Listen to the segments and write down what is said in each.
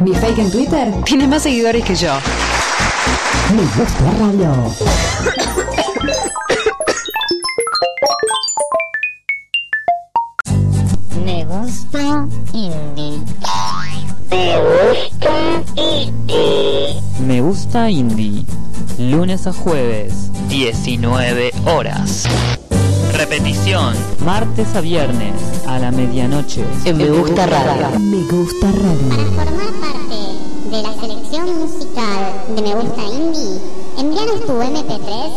Mi fake en Twitter tiene más seguidores que yo. Me gusta radio. Me gusta indie. Me gusta indie. Me gusta indie. Lunes a jueves, 19 horas. Repetición, martes a viernes, a la medianoche. En Me Gusta Radio. Me Gusta Radio. Para formar parte de la selección musical de Me Gusta Indie, envíanos tu MP3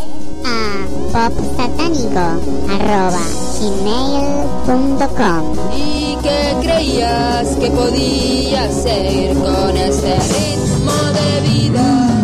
a popsatánico.gmail.com ¿Y qué creías que podías seguir con ese ritmo de vida?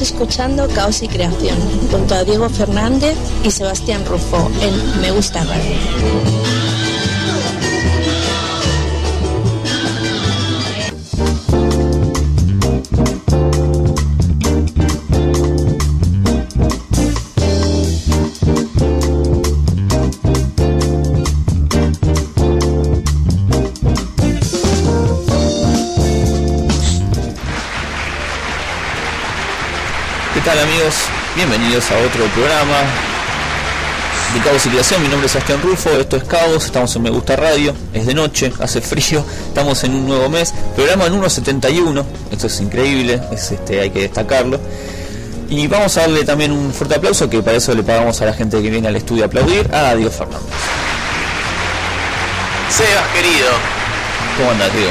Escuchando Caos y Creación junto a Diego Fernández y Sebastián Rufo en Me Gusta Radio. Bienvenidos a otro programa de Caos y Creación. Mi nombre es Sebastián Rufo, esto es Caos, estamos en Me Gusta Radio, es de noche, hace frío, estamos en un nuevo mes, programa número 71, esto es increíble, es este, hay que destacarlo. Y vamos a darle también un fuerte aplauso, que para eso le pagamos a la gente que viene al estudio a aplaudir, a Dios Fernández. Sebas, querido, ¿Cómo andas, Diego?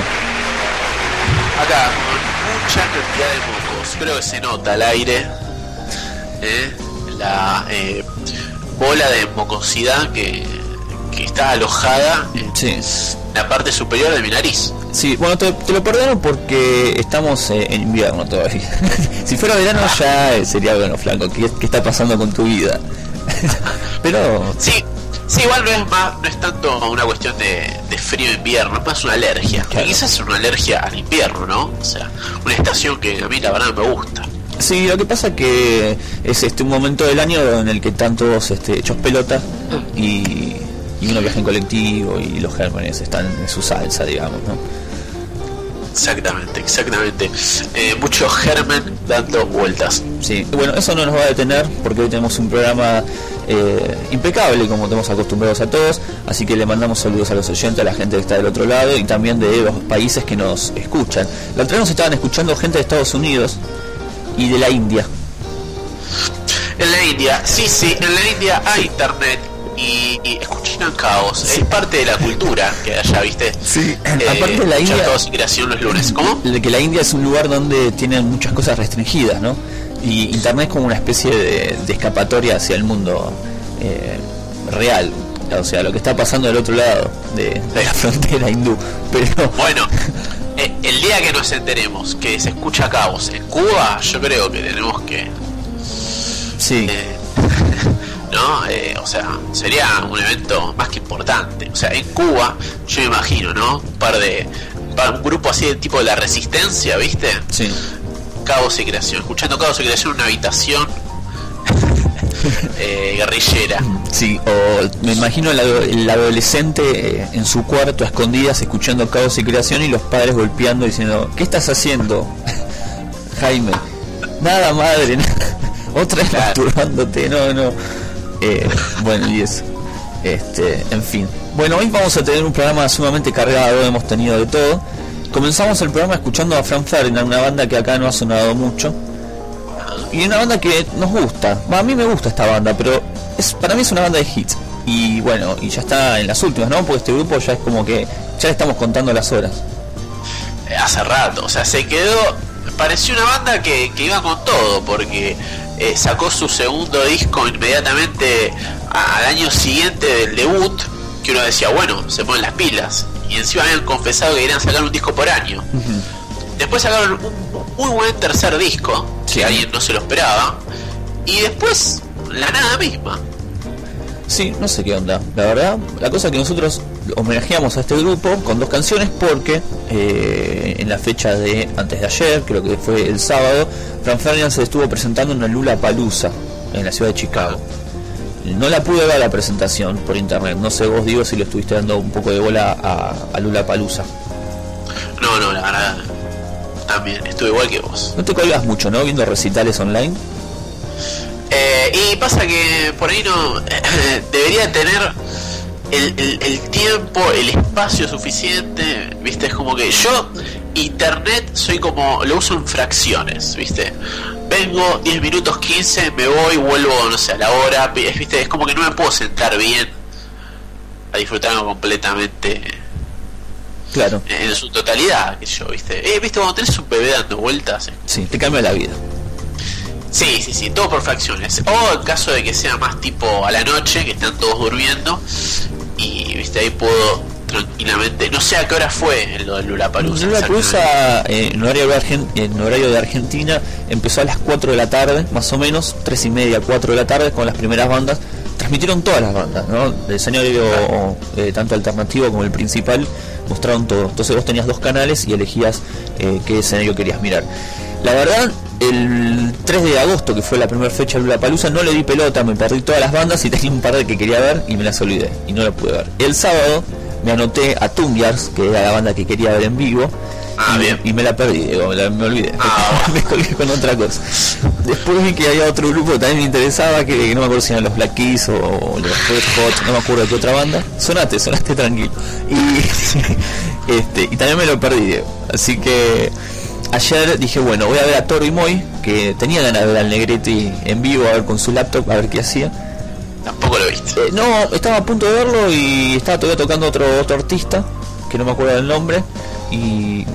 acá con mucha cantidad de mocos. Creo que se nota al aire ¿eh? la eh, bola de mocosidad que, que está alojada en Sí. la parte superior de mi nariz. Sí, bueno, te, te lo perdono porque estamos eh, en invierno todavía. si fuera verano ya eh, sería bueno, flaco. ¿Qué, qué está pasando con tu vida? Pero Sí, sí, igual no es más, no es tanto una cuestión de, de frío invierno, es más una alergia. Claro. Quizás es una alergia al invierno, ¿no? O sea, una estación que a mí la verdad me gusta. Sí, lo que pasa que es este un momento del año en el que están todos este, hechos pelota y, y uno viaja en colectivo y los gérmenes están en su salsa, digamos, ¿no? Exactamente, exactamente. Eh, mucho germen dando vueltas. Sí, bueno, eso no nos va a detener porque hoy tenemos un programa eh, impecable como tenemos acostumbrados a todos, así que le mandamos saludos a los oyentes, a la gente que está del otro lado y también de los países que nos escuchan. La otra vez nos estaban escuchando gente de Estados Unidos y de la India. En la India, sí, sí, en la India hay internet y, y escuchan caos. Es parte de la cultura que allá, ¿viste? Sí, Eh, aparte de la India- caos y creación los lunes. ¿Cómo? que la India es un lugar donde tienen muchas cosas restringidas, ¿no? Y Internet es como una especie de, de escapatoria hacia el mundo eh, real. O sea, lo que está pasando del otro lado de, de la frontera hindú. Pero Bueno, el día que nos enteremos que se escucha caos en Cuba, yo creo que tenemos que. sí, eh, ¿No? Eh, o sea, sería un evento más que importante. O sea, en Cuba, yo me imagino, ¿no? Un par de. un grupo así de tipo de la resistencia, ¿viste? sí. Caos y creación. Escuchando caos y creación en una habitación eh, guerrillera. Sí, o me imagino el, ado- el adolescente eh, en su cuarto a escondidas escuchando caos y creación y los padres golpeando diciendo, ¿qué estás haciendo? Jaime, nada madre, nada. otra vez Claro. masturbándote, no, no. Eh, bueno, y eso. Este, en fin. Bueno, hoy vamos a tener un programa sumamente cargado, hemos tenido de todo. Comenzamos el programa escuchando a Frank Ferdinand, una banda que acá no ha sonado mucho. Y una banda que nos gusta. A mí me gusta esta banda, pero es para mí es una banda de hits. Y bueno, y ya está en las últimas, ¿no? Porque este grupo ya es como que ya le estamos contando las horas. Eh, hace rato, o sea, se quedó. Pareció una banda que, que iba con todo, porque eh, sacó su segundo disco inmediatamente al año siguiente del debut, que uno decía, bueno, se ponen las pilas. Y encima habían confesado que querían sacar un disco por año. Después sacaron un muy buen tercer disco. Que alguien no se lo esperaba. Y después, la nada misma. Sí, no sé qué onda. La verdad, la cosa es que nosotros homenajeamos a este grupo con dos canciones porque eh, en la fecha de antes de ayer, creo que fue el sábado, Frank Ferdinand se estuvo presentando en la Lula Palusa en la ciudad de Chicago. No la pude ver la presentación por internet. No sé vos, digo, si le estuviste dando un poco de bola a, a Lula Palusa. No, no, la verdad. También, estuve igual que vos. No te colgas mucho, ¿no? Viendo recitales online. Eh, y pasa que por ahí no debería tener el, el- el tiempo, el espacio suficiente, viste, es como que yo internet soy como lo uso en fracciones, viste. Vengo 10 minutos 15, me voy, vuelvo, no sé, a la hora, viste, es como que no me puedo sentar bien a disfrutarlo completamente Claro. en su totalidad, que yo, viste. Eh, viste, cuando tenés un bebé dando vueltas, Sí, te cambia la vida. Sí, sí, sí, todo por fracciones. O en caso de que sea más tipo a la noche, que están todos durmiendo, y viste, ahí puedo tranquilamente. No sé a qué hora fue lo del Lula Palusa. Lula Palusa eh, en, horario de Argen- en horario de Argentina empezó a las 4 de la tarde, más o menos, 3 y media, 4 de la tarde, con las primeras bandas. Transmitieron todas las bandas, ¿no? El escenario eh, tanto alternativo como el principal mostraron todo. Entonces vos tenías dos canales y elegías eh, qué escenario querías mirar. La verdad, el 3 de agosto, que fue la primera fecha de Lula Palusa, no le di pelota, me perdí todas las bandas y tenía un par de que quería ver y me las olvidé y no las pude ver. El sábado me anoté a Tungyars, que era la banda que quería ver en vivo. Ah, y, bien. y me la perdí, digo, me, la- me olvidé. Ah, me colgué con otra cosa. Después vi que había otro grupo que también me interesaba, que, que no me acuerdo si eran los Black Keys o, o los Red Hot, no me acuerdo de qué otra banda. Sonate, sonate tranquilo. Y, este, y también me lo perdí. Así que ayer dije, bueno, voy a ver a Toro y Moy, que tenía ganas de ver al Negretti en vivo, a ver con su laptop, a ver qué hacía. Tampoco lo viste. Eh, no, estaba a punto de verlo y estaba todavía tocando otro, otro artista, que no me acuerdo del nombre. Y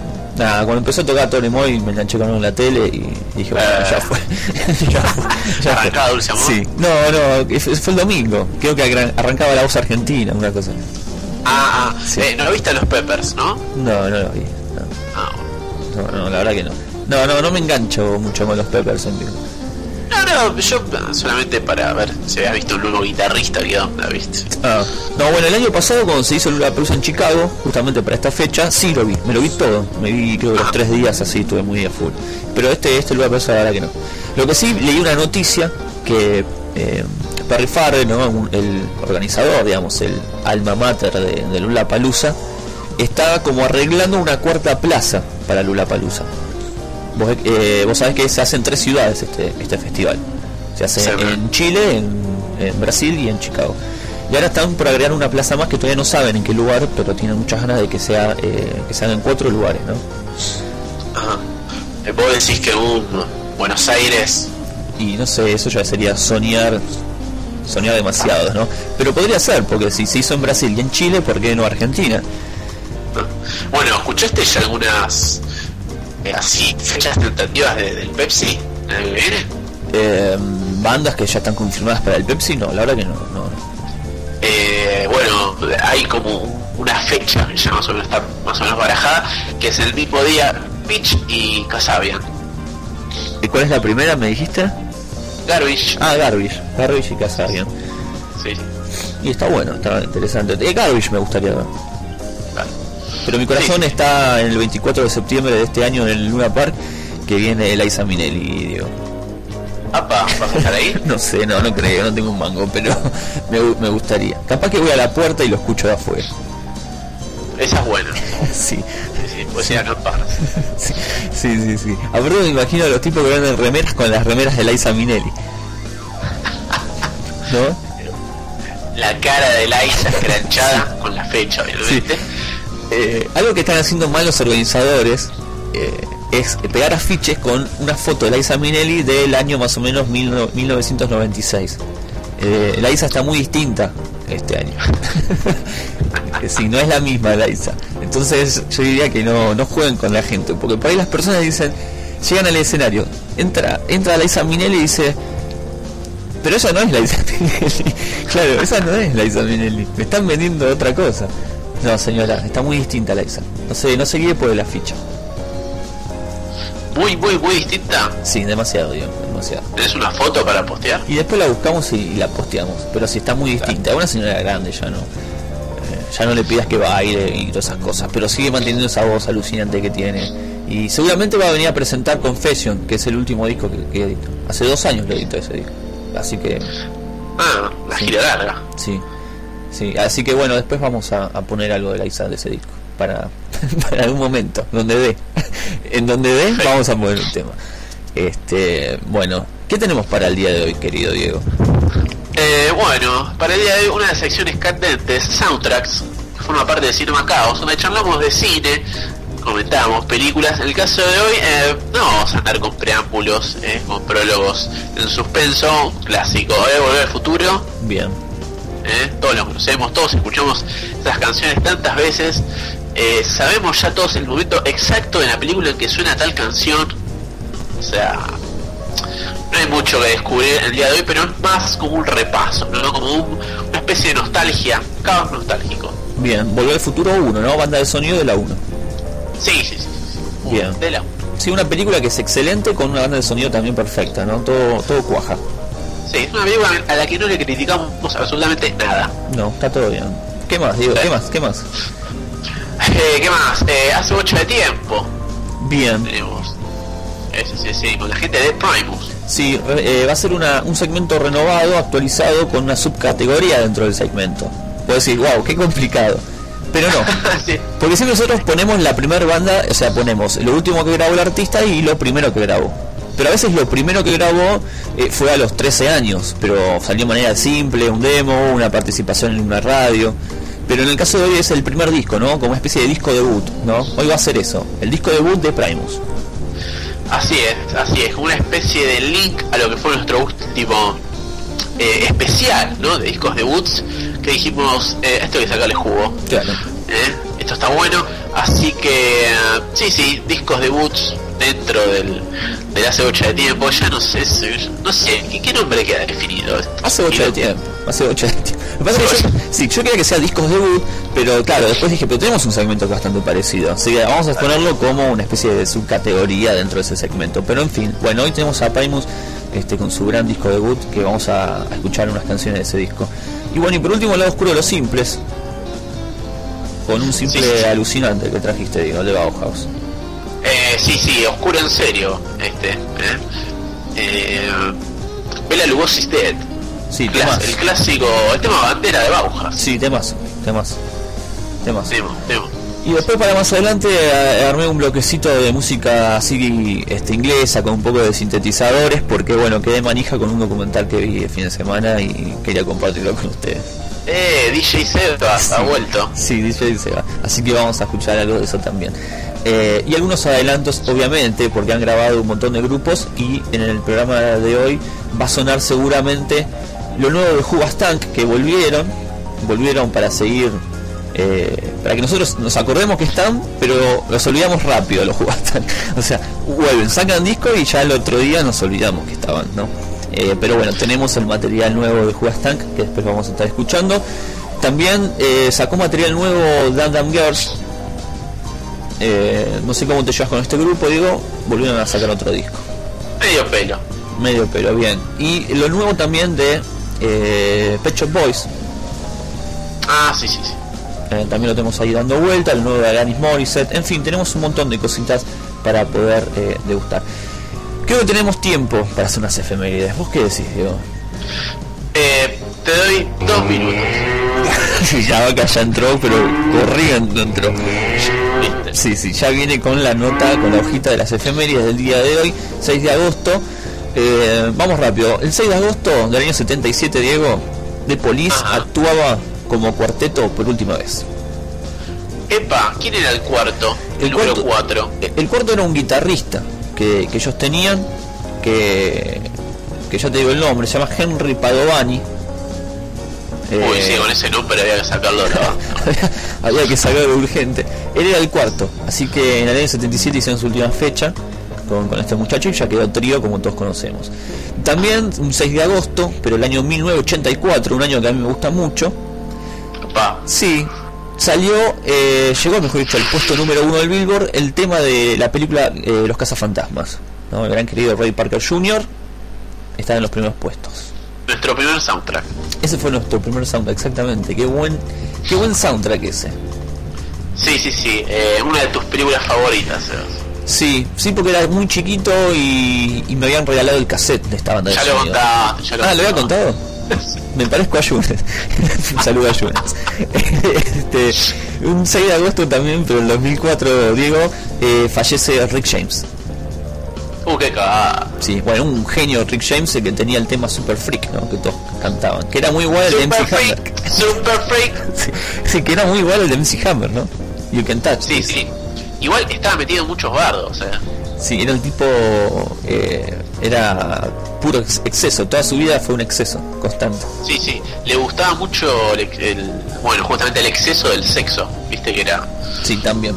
nada, cuando empezó a tocar Tony Moy me enganché con en la tele y dije, bueno, Eh. ya fue. ya fue. ya fue. Arrancaba Dulce Amor. Sí, no, no, fue, fue el domingo. Creo que arran- arrancaba la voz argentina, una cosa. Ah, ah. Sí. Eh, no lo viste a los Peppers, ¿no? No, no lo vi. Ah, No, no, no, la verdad que no. No, no, no me engancho mucho con los Peppers en vivo. No, no, yo ah, solamente para ver si habías visto un nuevo guitarrista, ¿qué onda, viste? Ah, no, bueno, el año pasado cuando se hizo la Palusa en Chicago, justamente para esta fecha, sí lo vi, me lo vi todo, me vi creo que los tres días así, estuve muy a full. Pero este, este Lula Palusa la verdad que no. Lo que sí, leí una noticia que eh, Perry Farrell, ¿no? Un- el organizador, digamos, el alma mater de, de Lula Palusa, estaba como arreglando una cuarta plaza para Lula Palusa. Vos, eh, vos sabés que se hace en tres ciudades este, este festival. Se hace Sí. en Chile, en, en Brasil y en Chicago. Y ahora están por agregar una plaza más que todavía no saben en qué lugar, pero tienen muchas ganas de que sea eh, que se haga en cuatro lugares, ¿no? Ajá. Eh, Vos decís que un Buenos Aires Y no sé, eso ya sería soñar soñar demasiado, ¿no? Pero podría ser, porque si se hizo en Brasil y en Chile, ¿por qué no Argentina? Bueno, ¿escuchaste ya algunas así fechas tentativas de- del Pepsi? ¿En el que viene? eh, bandas que ya están confirmadas para el Pepsi, no, la verdad que no. no, no. Eh, bueno, hay como una fecha que ya más o menos está más o menos barajada, que es el mismo día Pitch y Casabian. ¿Y cuál es la primera, me dijiste? Garbage. Ah, Garbage, Garbage y Casabian. Sí. Y está bueno, está interesante. Eh, Garbage me gustaría ver. Pero mi corazón Sí, sí. está en el 24 de septiembre de este año en el Luna Park, que viene Eliza Minelli, digo. Apa, ¿vas a estar ahí? No sé, no, no creo, no tengo un mango, pero me, me gustaría. Capaz que voy a la puerta y lo escucho de afuera. Esa es buena. Sí, Sí, sí, pues ir a acampar. sí, sí, sí. sí. Aparte me imagino a los tipos que venden remeras con las remeras de Eliza Minelli. ¿No? La cara de Liza escranchada con la fecha, obviamente. Eh, algo que están haciendo mal los organizadores eh, es pegar afiches con una foto de Liza Minelli del año más o menos mil no- 1996. Eh, Liza está muy distinta este año. Sí, no es la misma Liza. Entonces yo diría que no, no jueguen con la gente, porque por ahí las personas dicen, llegan al escenario, entra, entra Liza Minelli y dice, pero esa no es Liza Minelli. claro, esa no es Liza Minelli. Me están vendiendo otra cosa. No, señora, está muy distinta Liza. No sé, no se guíe por la ficha. Muy, muy, muy distinta. Sí, demasiado, digo, demasiado. ¿Tenés una foto para postear? Y después la buscamos y, la posteamos. Pero si está muy distinta. Una señora grande ya no. eh, ya no le pidas que baile y todas esas cosas. Pero sigue manteniendo esa voz alucinante que tiene. Y seguramente va a venir a presentar Confession, que es el último disco que, que editó. Hace dos años lo editó ese disco. Así que Ah, la Sí. gira larga. Sí, sí, así que bueno, después vamos a, a poner algo de la Isa de ese disco para, para algún momento, donde dé. en donde dé, vamos a poner un tema. Este, bueno, ¿qué tenemos para el día de hoy, querido Diego? Eh, bueno, para el día de hoy una de las secciones candentes, soundtracks, que forma parte de Cinema Caos, donde charlamos de cine, comentamos películas. En el caso de hoy, eh, no vamos a andar con preámbulos, eh, con prólogos en suspenso, clásico, eh, Volver al Futuro, Bien, eh, todos lo conocemos, todos escuchamos esas canciones tantas veces, eh, sabemos ya todos el momento exacto de la película en que suena tal canción, o sea, no hay mucho que descubrir el día de hoy, pero es más como un repaso, ¿no? como un- una especie de nostalgia, caos nostálgico. bien, Volver al Futuro 1, ¿no? Banda de sonido de la 1. Sí, sí, sí. sí. Bien. De la- Sí, una película que es excelente con una banda de sonido también perfecta, ¿no? Todo, todo cuaja. Sí, es una película a la que no le criticamos absolutamente nada. No, está todo bien. ¿Qué más, Diego? ¿Qué más? ¿Qué más? Eh, ¿Qué más? Eh, hace mucho de tiempo Bien, tenemos. sí, sí, sí, con la gente de Primus. Sí, eh, va a ser una- un segmento renovado, actualizado con una subcategoría dentro del segmento. Puedo decir, wow, qué complicado. Pero no, sí. porque si nosotros ponemos la primera banda, o sea, ponemos lo último que grabó el artista y lo primero que grabó. Pero a veces lo primero que grabó eh, fue a los 13 años, pero salió de manera simple, un demo, una participación en una radio. Pero en el caso de hoy es el primer disco, ¿no? Como una especie de disco debut, ¿no? Hoy va a ser eso, el disco debut de Primus. Así es, así es, una especie de link a lo que fue nuestro último eh, especial, ¿no? De discos debuts, que dijimos, eh, esto hay que sacarle jugo, Claro. ¿eh? Esto está bueno, así que eh, sí, sí, discos debuts dentro del, del hace bocha de tiempo, ya no sé, no sé, ¿qué, qué nombre queda definido? Hace 8 de tiempo, hace 8 de tiempo. Que pasa es que yo, sí, yo quería que sea discos debut, pero claro, después dije, pero tenemos un segmento bastante parecido. Así que vamos a ponerlo como una especie de subcategoría dentro de ese segmento. Pero en fin, bueno, hoy tenemos a Primus este, con su gran disco debut, que vamos a, a escuchar unas canciones de ese disco. Y bueno, y por último, el lado oscuro de los simples, con un simple Sí, alucinante que trajiste, digo, de Bauhaus. Eh, sí, sí, oscuro en serio, este. ¿eh? Eh, Bela Lugosi's Dead. Sí, Clas- temas. el clásico, el tema bandera de Bauhaus. Sí, temas, temas. Temas. Temo, temo. Y después para más adelante eh, armé un bloquecito de música así este, inglesa con un poco de sintetizadores porque bueno, quedé manija con un documental que vi el fin de semana y quería compartirlo con ustedes. Eh, DJ Sebas ha vuelto. Sí, dice se va. Así que vamos a escuchar algo de eso también. Eh, y algunos adelantos, obviamente, porque han grabado un montón de grupos y en el programa de hoy va a sonar seguramente lo nuevo de Jubastank que volvieron, volvieron para seguir eh, para que nosotros nos acordemos que están, pero los olvidamos rápido los Jugastan. O sea, vuelven, sacan disco y ya el otro día nos olvidamos que estaban, ¿no? Eh, pero bueno, tenemos el material nuevo de Jugastank que después vamos a estar escuchando. También eh, sacó material nuevo Dan Dan Girls. Eh, no sé cómo te llevas con este grupo, digo, volvieron a sacar otro disco. Medio pelo. Medio pero bien. Y lo nuevo también de eh, Pet Shop Boys. Ah, sí, sí, sí. Eh, también lo tenemos ahí dando vuelta, el nuevo de Alanis Morissette, en fin, tenemos un montón de cositas para poder eh, degustar. Creo que tenemos tiempo para hacer unas efemérides. ¿Vos qué decís, Diego? Eh, te doy dos minutos. ya vaca ya entró, pero corriendo entró. ¿Viste? Sí, sí, ya viene con la nota, con la hojita de las efemérides del día de hoy, 6 de agosto. Eh, vamos rápido. El 6 de agosto del año 77, Diego, de Police Ajá. actuaba como cuarteto por última vez. Epa, ¿quién era el cuarto? El, El número cuarto- 4. El cuarto era un guitarrista que, que ellos tenían, que, que ya te digo el nombre, se llama Henry Padovani. Uy, Eh, sí, con ese nombre había que sacarlo de había que sacarlo urgente. Él era el cuarto, así que en el año 77 hicieron su última fecha con, con este muchacho y ya quedó trío como todos conocemos. También un 6 de agosto, pero el año 1984, un año que a mí me gusta mucho, Pa. Sí, salió, eh, llegó, mejor dicho, al puesto número uno del Billboard el tema de la película eh, Los Cazafantasmas. ¿no? El gran querido Ray Parker Jr. está en los primeros puestos. Nuestro primer soundtrack. Ese fue nuestro primer soundtrack, exactamente. Qué buen, qué buen soundtrack ese. Sí, sí, sí. eh, una de tus películas favoritas. Sebas. Sí, sí, porque era muy chiquito y, y me habían regalado el cassette de esta banda de Ya lo ya lo Ah, ¿lo había contado? Me parezco a Yunes. un saludo a Yunes. este, un 6 de agosto también, pero en 2004, Diego, eh, fallece Rick James. Uh, qué cagada. Sí, bueno, un genio Rick James el que tenía el tema Super Freak, ¿no? Que todos cantaban. Que era muy igual al de Super MC Hammer. Freak, Super Freak. Sí, sí, que era muy igual al de MC Hammer, ¿no? You Can Touch. Sí, sí. Igual estaba metido en muchos bardos, eh. Sí, era el tipo. eh, era puro ex- exceso. Toda su vida fue un exceso constante. Sí, sí. Le gustaba mucho el, el- bueno, justamente el exceso del sexo, viste que era. Sí, también.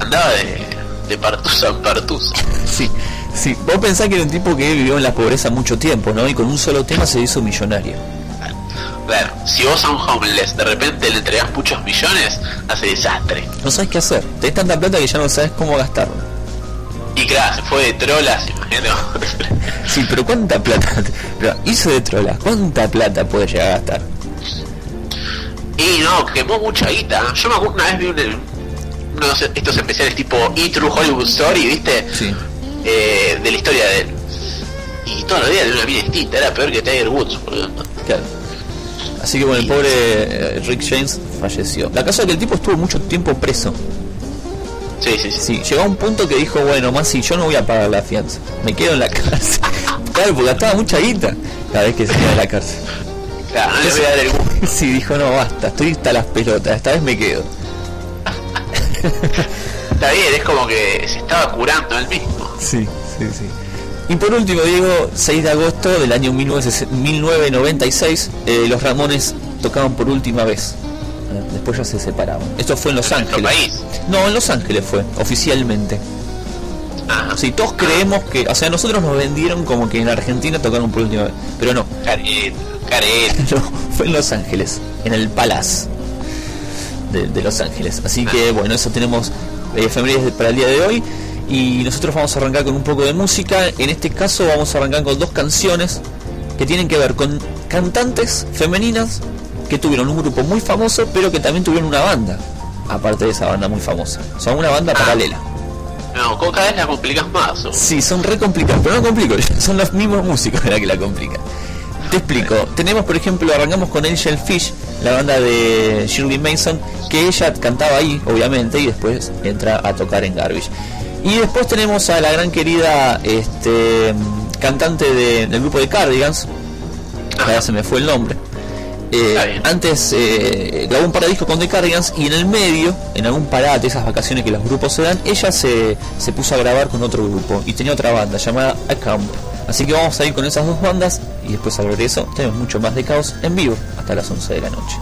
Andaba de, de partusa en partusa. Sí, sí. Vos pensás que era un tipo que vivió en la pobreza mucho tiempo, ¿no? Y con un solo tema se hizo millonario. Claro, si vos a un homeless de repente le entregás muchos millones, hace desastre. No sabes qué hacer. Tenés tanta plata que ya no sabes cómo gastarla. Y claro, se fue de trolas, imagino. Sí, pero ¿cuánta plata? Pero hizo de trola. ¿Cuánta plata puede llegar a gastar? y no, quemó mucha guita. Yo me acuerdo una vez vi un, uno de estos especiales tipo E True Hollywood Story, ¿viste? Sí. Eh, de la historia de él. Y todos los días de una vida distinta, era peor que Tiger Woods, boludo. Claro. Así que bueno, el pobre eh, Rick James falleció. La cosa es que el tipo estuvo mucho tiempo preso. Sí, sí, sí. Sí, llegó a un punto que dijo, bueno, más si yo no voy a pagar la fianza, me quedo en la cárcel. claro, porque gastaba mucha guita cada vez que se queda en la cárcel. Claro, no le voy a dar el gusto. Sí, dijo, no, basta, estoy hasta las pelotas, esta vez me quedo. Está bien, es como que se estaba curando él mismo. Sí, sí, sí. Y por último, Diego, 6 de agosto del año 1960 1996, eh, los Ramones tocaban por última vez. Eh, Después ya se separaban. Esto fue en Los En Ángeles. país. No, en Los Ángeles fue, oficialmente. Ajá. Sí, todos creemos que, o sea, nosotros nos vendieron como que en Argentina tocaron por última vez, pero no, Careta, careta. no, fue en Los Ángeles, en el Palace de, de Los Ángeles. Así que bueno, eso tenemos eh, para el día de hoy y nosotros vamos a arrancar con un poco de música. En este caso vamos a arrancar con dos canciones que tienen que ver con cantantes femeninas que tuvieron un grupo muy famoso, pero que también tuvieron una banda, aparte de esa banda muy famosa. Son una banda paralela. No, con- cada vez la complicas más. ¿o? Sí, son re complicados, pero no complico, son los mismos músicos la que la complican. Te explico, tenemos por ejemplo, arrancamos con Angel Fish, la banda de Shirley Mason, que ella cantaba ahí, obviamente, y después entra a tocar en Garbage. Y después tenemos a la gran querida este, cantante de- del grupo de Cardigans, ahora se me fue el nombre. Eh, antes eh, grabó un par de discos con The Cardigans y en el medio, en algún parate, esas vacaciones que los grupos se dan, ella se, se puso a grabar con otro grupo y tenía otra banda llamada A Camp. Así que vamos a ir con esas dos bandas y después al regreso tenemos mucho más de caos en vivo hasta las 11 de la noche.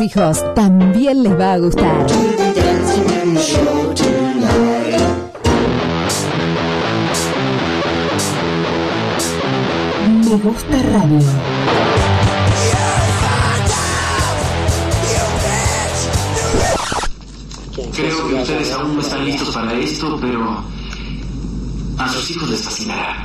Hijos también les va a gustar. Me gusta radio. Creo que ustedes aún no están listos para esto, pero a sus hijos les fascinará.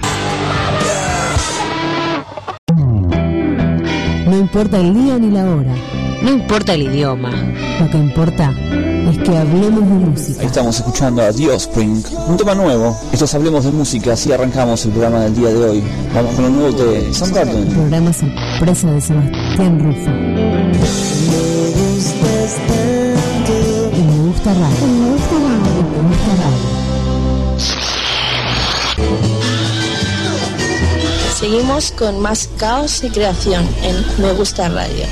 No importa el día ni la hora. No importa el idioma. Lo que importa es que hablemos de música. Ahí estamos escuchando a The Offspring, un tema nuevo. Estos hablemos de música, así arrancamos el programa del día de hoy. Vamos con lo nuevo de Soundgarden. Programa sorpresa de Sebastián Rufo. Y me gusta radio. Me gusta radio. Me gusta radio. Seguimos con más caos y creación en Me Gusta Radio.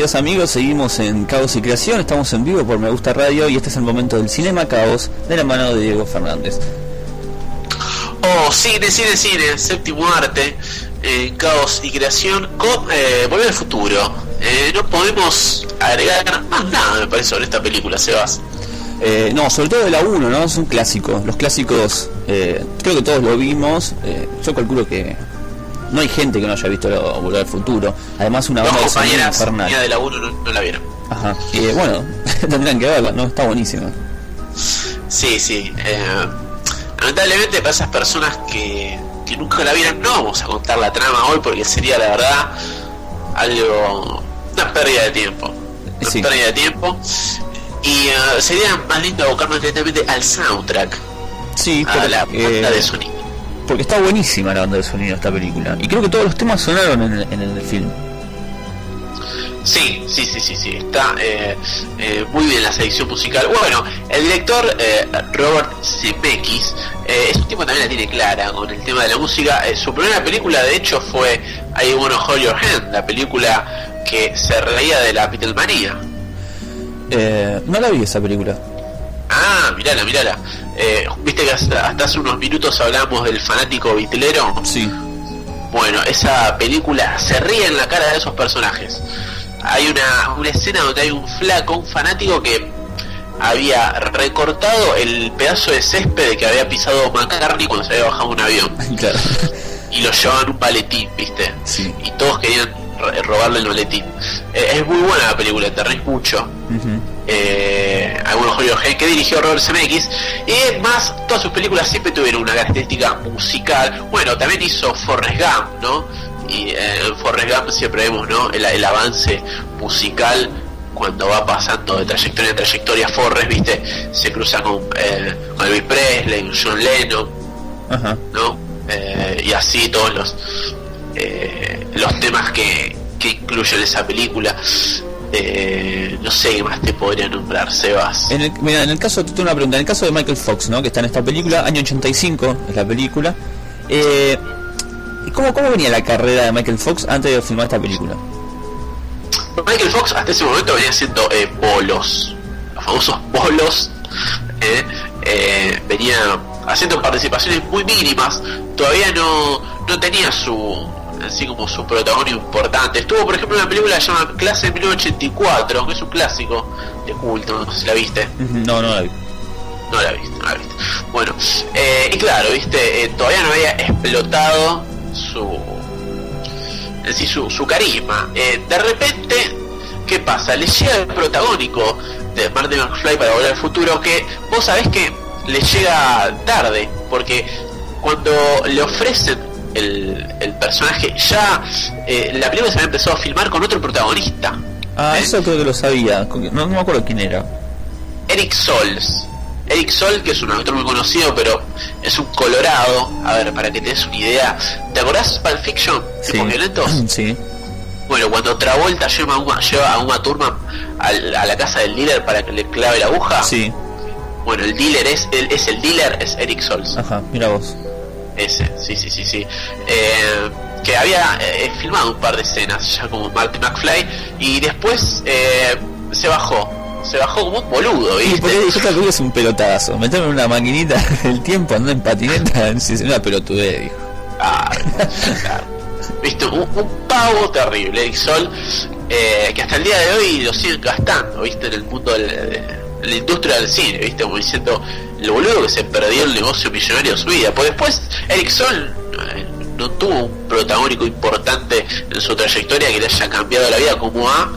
Queridos amigos, seguimos en Caos y Creación, estamos en vivo por Me Gusta Radio y este es el momento del Cinema Caos de la mano de Diego Fernández. Oh, cine, cine, cine, séptimo arte, eh, caos y creación con eh, Volver al futuro. Eh, no podemos agregar más nada, me parece, sobre esta película, Sebas. Eh, no, sobre todo de la 1, ¿no? Es un clásico. Los clásicos, eh, creo que todos lo vimos. eh, yo calculo que no hay gente que no haya visto lo- Volver al Futuro. Además, una Dos banda de infernal. de la 1 no, no la vieron. Ajá. Y eh, bueno, tendrán que verla, ¿no? Está buenísima. Sí, sí. eh, lamentablemente para esas personas que, que nunca la vieron, no vamos a contar la trama hoy porque sería la verdad algo... una pérdida de tiempo. Una Sí. pérdida de tiempo. Y eh, sería más lindo abocarnos directamente al soundtrack, Sí, a pero, la eh, banda de sonido. Porque está buenísima la banda de sonido de esta película. Y creo que todos los temas sonaron en, el- en el film. Sí, sí, sí, sí, sí, está eh, eh, muy bien la selección musical. Bueno, el director eh, Robert Zemeckis eh, es un tipo también la tiene clara con el tema de la música. Eh, su primera película, de hecho, fue I Wanna Hold Your Hand, la película que se reía de la Beatlemanía. Eh, no la vi esa película. Ah, mirala, mirala. Eh, Viste que hasta, hasta hace unos minutos hablamos del fanático bitlero. Sí. Bueno, esa película se ríe en la cara de esos personajes. Hay una, una escena donde hay un flaco, un fanático que había recortado el pedazo de césped que había pisado McCartney cuando se había bajado un avión. Claro. Y lo llevaban un paletín, ¿viste? Sí. Y todos querían ro- robarle el maletín. Eh, es muy buena la película, te reís mucho. Eh, Head que dirigió Robert Zemeckis y es más todas sus películas siempre tuvieron una característica musical bueno también hizo Forrest Gump no y eh, en Forrest Gump siempre vemos no el, el avance musical cuando va pasando de trayectoria en trayectoria Forrest viste se cruza con, eh, con Elvis Presley John Lennon Ajá. ¿no? Eh, y así todos los eh, los temas que, que incluyen esa película. Eh, no sé qué más te podría nombrar, Sebas. En el, mira, en el caso, te tengo una pregunta, en el caso de Michael Fox, ¿no? Que está en esta película, año 85 es la película. Eh, ¿y ¿cómo, ¿Cómo venía la carrera de Michael Fox antes de filmar esta película? Michael Fox hasta ese momento venía haciendo eh, bolos, los famosos bolos. eh, eh, venía haciendo participaciones muy mínimas. Todavía no, no tenía su así como su protagonismo importante. Estuvo, por ejemplo, en una película que se llama Clase de 1984, que es un clásico de culto, no sé si la viste. No, no la vi. No la viste, no la viste. Bueno, eh, y claro, viste, eh, todavía no había explotado su en sí, su, su carisma. Eh, de repente, ¿qué pasa? Le llega el protagónico de Marty McFly para volver al futuro que vos sabés que le llega tarde, porque cuando le ofrecen el, el personaje, ya eh, la película se había empezado a filmar con otro protagonista. Ah, eso creo que lo sabía. No, no me acuerdo quién era. Eric Sols. Eric Sol, que es un actor muy conocido, pero es un colorado. A ver, para que te des una idea. ¿Te acordás Pulp Fiction? Sí. ¿Tipos violentos? Sí. Bueno, cuando Travolta lleva a Uma, lleva a Uma Thurman al- a la casa del dealer para que le clave la aguja. Sí. Bueno, el dealer es el, es el dealer, es Eric Sols. Ajá, mira vos. Ese, sí, sí, sí, sí. Eh, que había eh, filmado un par de escenas ya como Marty McFly y después eh, se bajó. Se bajó como un boludo, ¿viste? porque yo creo que es un pelotazo. Meterme en una maquinita del tiempo andando en patineta es una pelotudez, dijo. Claro. Viste, un, un pavo terrible, Eric Sol, eh, que hasta el día de hoy lo siguen gastando, viste, en el mundo del- de, de la industria del cine, viste, como diciendo lo boludo que se perdió el negocio millonario de su vida. Pues después, Eric Sol eh, no tuvo un protagónico importante en su trayectoria que le haya cambiado la vida como a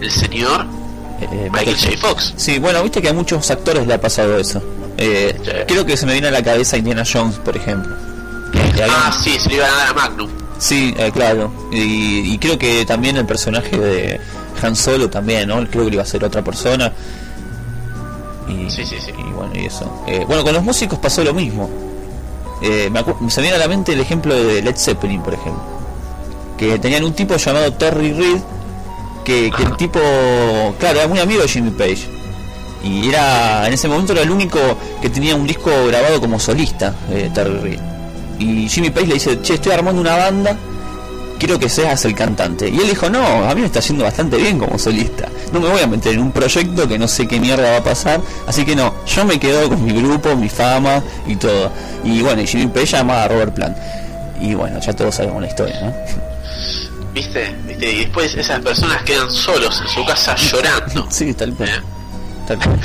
el señor Eh, Michael J. Fox. Sí, bueno, viste que a muchos actores le ha pasado eso. Eh, Creo que se me viene a la cabeza Indiana Jones, por ejemplo. Ah, sí, se le iban a dar a Magnum. Sí, eh, claro. Y, y creo que también el personaje de Han Solo también, ¿no? Creo que le iba a ser otra persona. Y, Sí, sí, sí. y bueno, y eso. Eh, bueno, con los músicos pasó lo mismo. Eh, me acu- se me viene a la mente el ejemplo de Led Zeppelin, por ejemplo. Que tenían un tipo llamado Terry Reid, que, que el tipo, claro, era muy amigo de Jimmy Page. Y era, en ese momento era el único que tenía un disco grabado como solista, eh, Terry Reid. Y Jimmy Page le dice, che, estoy armando una banda, quiero que seas el cantante. Y él dijo, no, a mí me está yendo bastante bien como solista. No me voy a meter en un proyecto que no sé qué mierda va a pasar. Así que no, yo me quedo con mi grupo, mi fama y todo. Y bueno, y Jimmy Page llamaba a Robert Plant. Y bueno, ya todos sabemos la historia, ¿no? ¿Viste? ¿Viste? Y después esas personas quedan solos en su casa llorando. Sí, tal cual. Eh. Tal cual.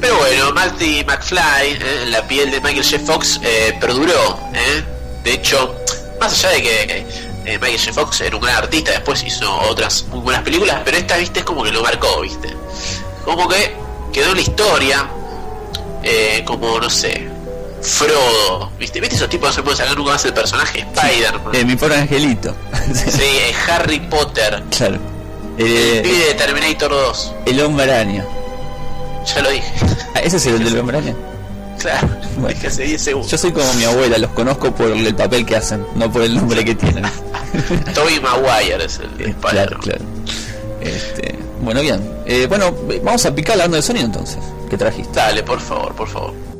Pero bueno, Marty McFly, eh, la piel de Michael J. Fox, eh, perduró. eh. De hecho, más allá de que eh, Michael J. Fox era un gran artista, después hizo otras muy buenas películas, pero esta, viste, es como que lo marcó, viste. Como que quedó en la historia, eh, como, no sé, Frodo, viste. ¿Viste esos tipos no se pueden sacar nunca más el personaje? Spider-Man. Eh, mi pobre angelito. Sí, eh, Harry Potter. claro. El Eh, pibe de Terminator 2. el hombre araña. Ya lo dije. Ah, ¿Ese es el del hombre araña? Claro. Bueno. Dije hace 10 segundos. Yo soy como mi abuela, los conozco por el papel que hacen, no por el nombre que tienen. Toby Maguire es el Eh, claro, claro. Este, bueno, bien. Eh, bueno, vamos a picar hablando de sonido entonces. ¿Qué trajiste? Dale, por favor, por favor.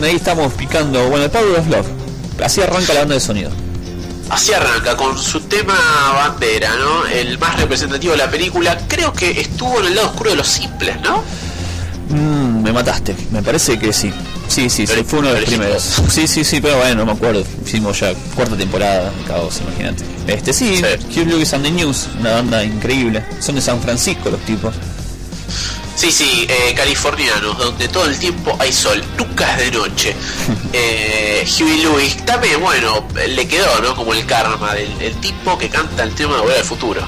Bien, ahí estamos picando. Bueno, el Power of Love. Así arranca la banda de sonido. Así arranca con su tema bandera, ¿no? El más representativo de la película. Creo que estuvo en el lado oscuro de los simples, ¿no? Mm, me mataste, me parece que sí. Sí, sí, sí, Pero- fue uno de los primeros. Sí, sí, sí, pero bueno, no me acuerdo. Hicimos ya cuarta temporada, caos, imagínate. Este sí, Hugh Lewis and the News, una banda increíble. Son de San Francisco los tipos. Sí, sí, eh, californianos, donde todo el tiempo hay sol, nunca es de noche. Eh, Huey Lewis también, bueno, le quedó, ¿no? Como el karma del el tipo que canta el tema de Volver al Futuro.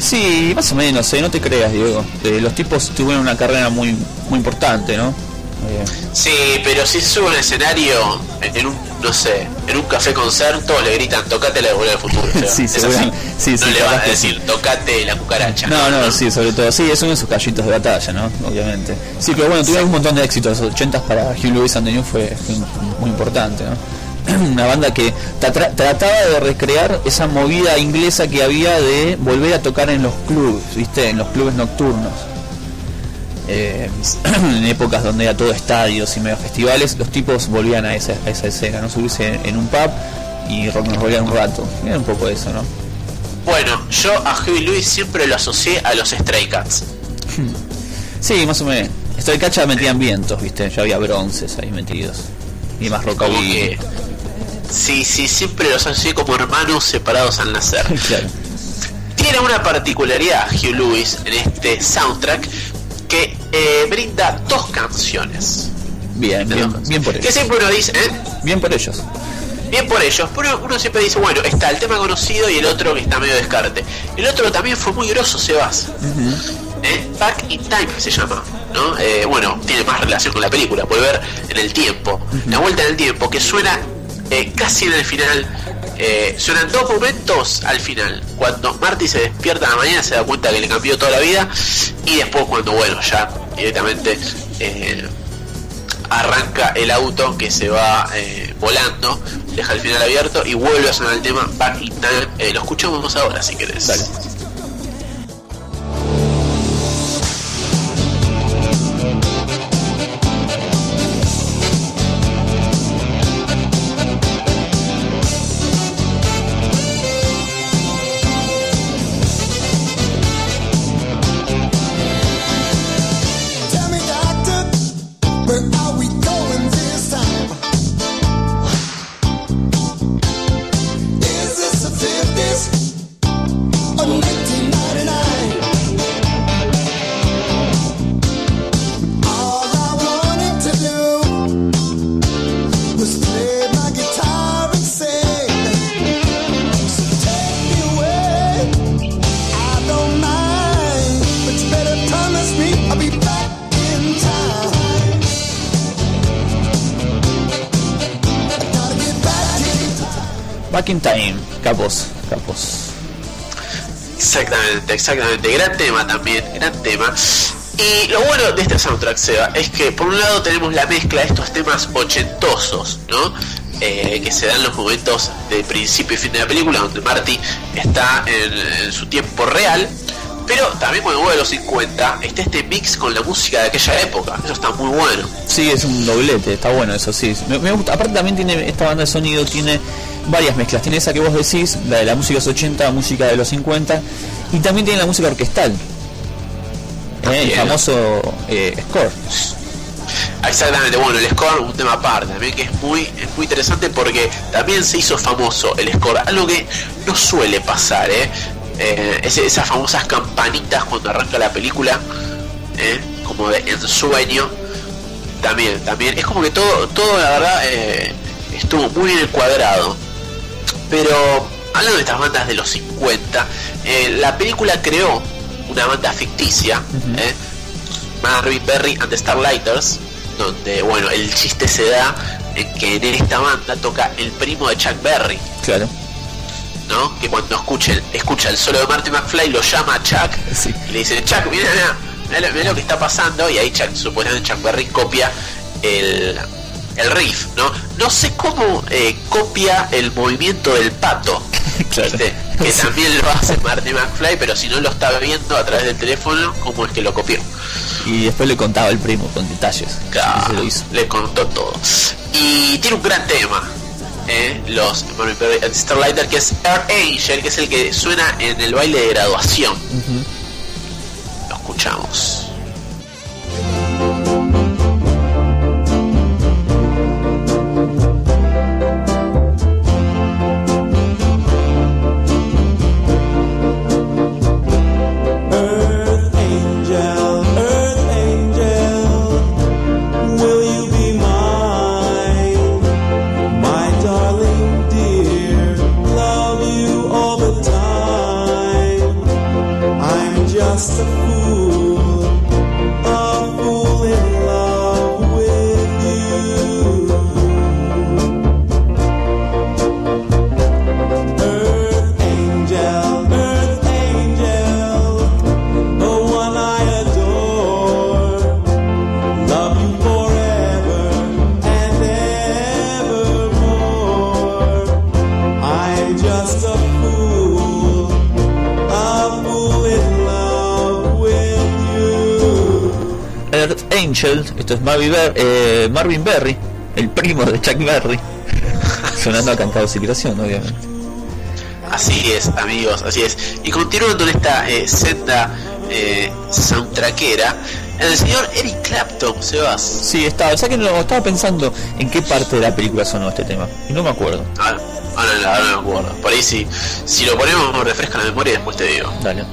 Sí, más o menos, eh, no te creas, Diego. Eh, los tipos tuvieron una carrera muy muy importante, ¿no? Sí, pero si sube un escenario, en un, no sé, en un café concierto, le gritan, tocate la de Volver al Futuro. o sea, Sí. Sí, no sí, le van a que decir, tocate la cucaracha. No, no, sí, sobre todo. Sí, es uno de sus callitos de batalla, ¿no? Obviamente. Sí, pero bueno, tuvieron un montón de éxitos. Los 80 para Hugh Lewis and the fue, fue muy importante, ¿no? Una banda que tra- trataba de recrear esa movida inglesa que había de volver a tocar en los clubes, ¿viste? En los clubes nocturnos. Eh, en épocas donde era todo estadios y mega festivales, los tipos volvían a esa, a esa escena, ¿no? Subirse en un pub y rock and rollar un rato. Era un poco eso, ¿no? Bueno, yo a Huey Lewis siempre lo asocié a los Stray Cats. Sí, más o menos. Estoy cacha metían vientos, viste, ya había bronces ahí metidos. Y más rockabilly. que. Sí, sí, siempre los asocié como hermanos separados al nacer. claro. Tiene una particularidad Hugh Lewis en este soundtrack que eh, brinda dos canciones. Bien, bien, bien por Que ellos. siempre uno dice, ¿eh? Bien por ellos. Bien por ellos, pero uno siempre dice, bueno, está el tema conocido y el otro que está medio descarte. El otro también fue muy grosso, Sebas. ¿eh? Back in Time se llama, ¿no? Eh, bueno, tiene más relación con la película, volver en el tiempo. La vuelta en el tiempo, que suena eh, casi en el final. Eh, suenan dos momentos al final. Cuando Marty se despierta en la mañana se da cuenta que le cambió toda la vida. Y después cuando, bueno, ya directamente eh, arranca el auto que se va eh, volando, deja el final abierto y vuelve a sonar el tema Back in Time. Eh, lo escuchamos ahora si querés. Exactamente. Gran tema también, gran tema. Y lo bueno de este soundtrack, Seba, es que por un lado tenemos la mezcla de estos temas ochentosos, ¿no? Eh, que se dan los momentos de principio y fin de la película, donde Marty está en, en su tiempo real. Pero también cuando vuelve a los 50, está este mix con la música de aquella época. Eso está muy bueno. Sí, es un doblete, está bueno eso, sí. Me, me gusta. Aparte también tiene esta banda de sonido tiene varias mezclas. Tiene esa que vos decís, la de la música de los 80, música de los 50, y también tiene la música orquestal. Eh, el famoso eh, score. Exactamente, bueno, el score, un tema aparte también que es muy, es muy interesante porque también se hizo famoso el score, algo que no suele pasar, ¿eh? Eh, esas famosas campanitas cuando arranca la película, ¿eh? como de ensueño, también, también, es como que todo, todo la verdad estuvo muy bien encuadrado. Pero hablando de estas bandas de los 50, eh, la película creó una banda ficticia, ¿eh? Marvin Berry and the Starlighters, donde bueno, el chiste se da en que en esta banda toca el primo de Chuck Berry, Claro. ¿no? Que cuando escuche, escucha el solo de Marty McFly lo llama a Chuck y le dice, Chuck, mira, mira, mira lo que está pasando, y ahí Chuck, supuestamente Chuck Berry copia el, el riff, ¿no? No sé cómo eh, copia el movimiento del pato, ¿viste? que también lo hace Marty McFly, pero si no lo está viendo a través del teléfono, ¿cómo es que lo copió? Y después le contaba el primo con detalles. Claro, lo hizo. le contó todo. Y tiene un gran tema, ¿eh? los Starlighter, que es Air Angel, que es el que suena en el baile de graduación. Lo escuchamos. Esto es Marvin, Ber- eh, Marvin Berry, el primo de Chuck Berry. Sonando a Cantados y Creación, obviamente. Así es, amigos, así es. Y continuando en esta eh, senda eh, soundtrackera, el señor Eric Clapton, Sebas. Sí, estaba, o sea que no, estaba pensando en qué parte de la película sonó este tema. Y no me acuerdo. Ah, ahora no, ahora no me acuerdo. Por ahí si, si lo ponemos refresca la memoria y después te digo. Dale.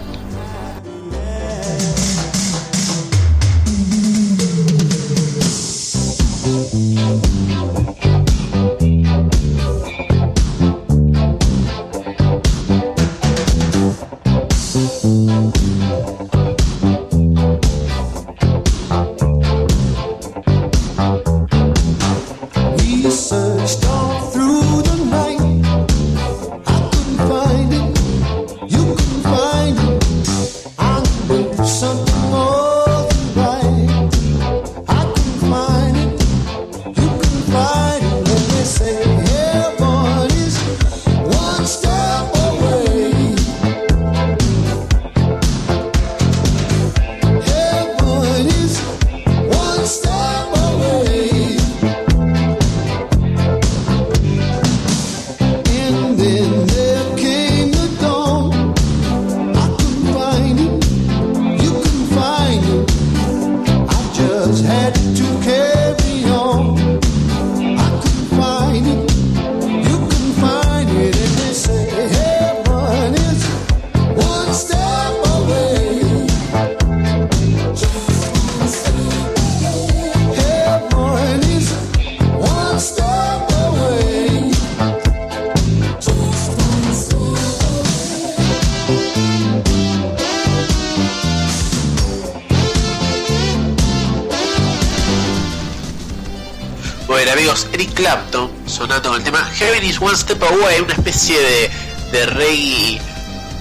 Away, una especie de, de reggae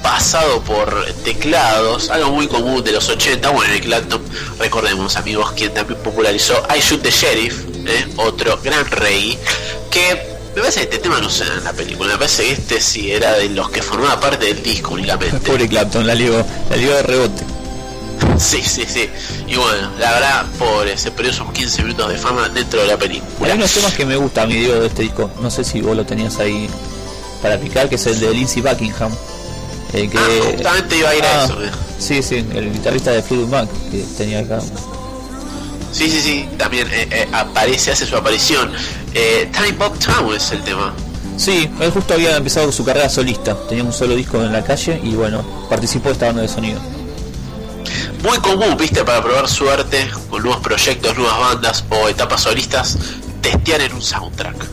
pasado por teclados, algo muy común de los 80. Bueno, Eric Clapton, recordemos amigos, quien también popularizó I Shoot the Sheriff, ¿eh? otro gran reggae, que me parece que este tema no suena en la película, me parece que este sí era de los que formaba parte del disco únicamente. Pobre Clapton, la lió, la lió de rebote. Sí, sí, sí. Y bueno, la verdad, pobre, se perdió sus 15 minutos de fama dentro de la película. Hay unos temas que me gustan, mi Diego, de este disco. No sé si vos lo tenías ahí para picar, que es el de Lindsey Buckingham. eh, que, Ah, justamente iba a ir a Ah, eso. eh. Sí, sí, el guitarrista de Fleetwood Mac que tenía acá. Sí, sí, sí, también eh, eh, aparece, hace su aparición. Eh, Time Bob Town es el tema. Sí, él justo había empezado su carrera solista. Tenía un solo disco en la calle y bueno, participó de esta banda de sonido. Muy común, viste, para probar suerte nuevos proyectos, nuevas bandas o etapas solistas, testear en un soundtrack.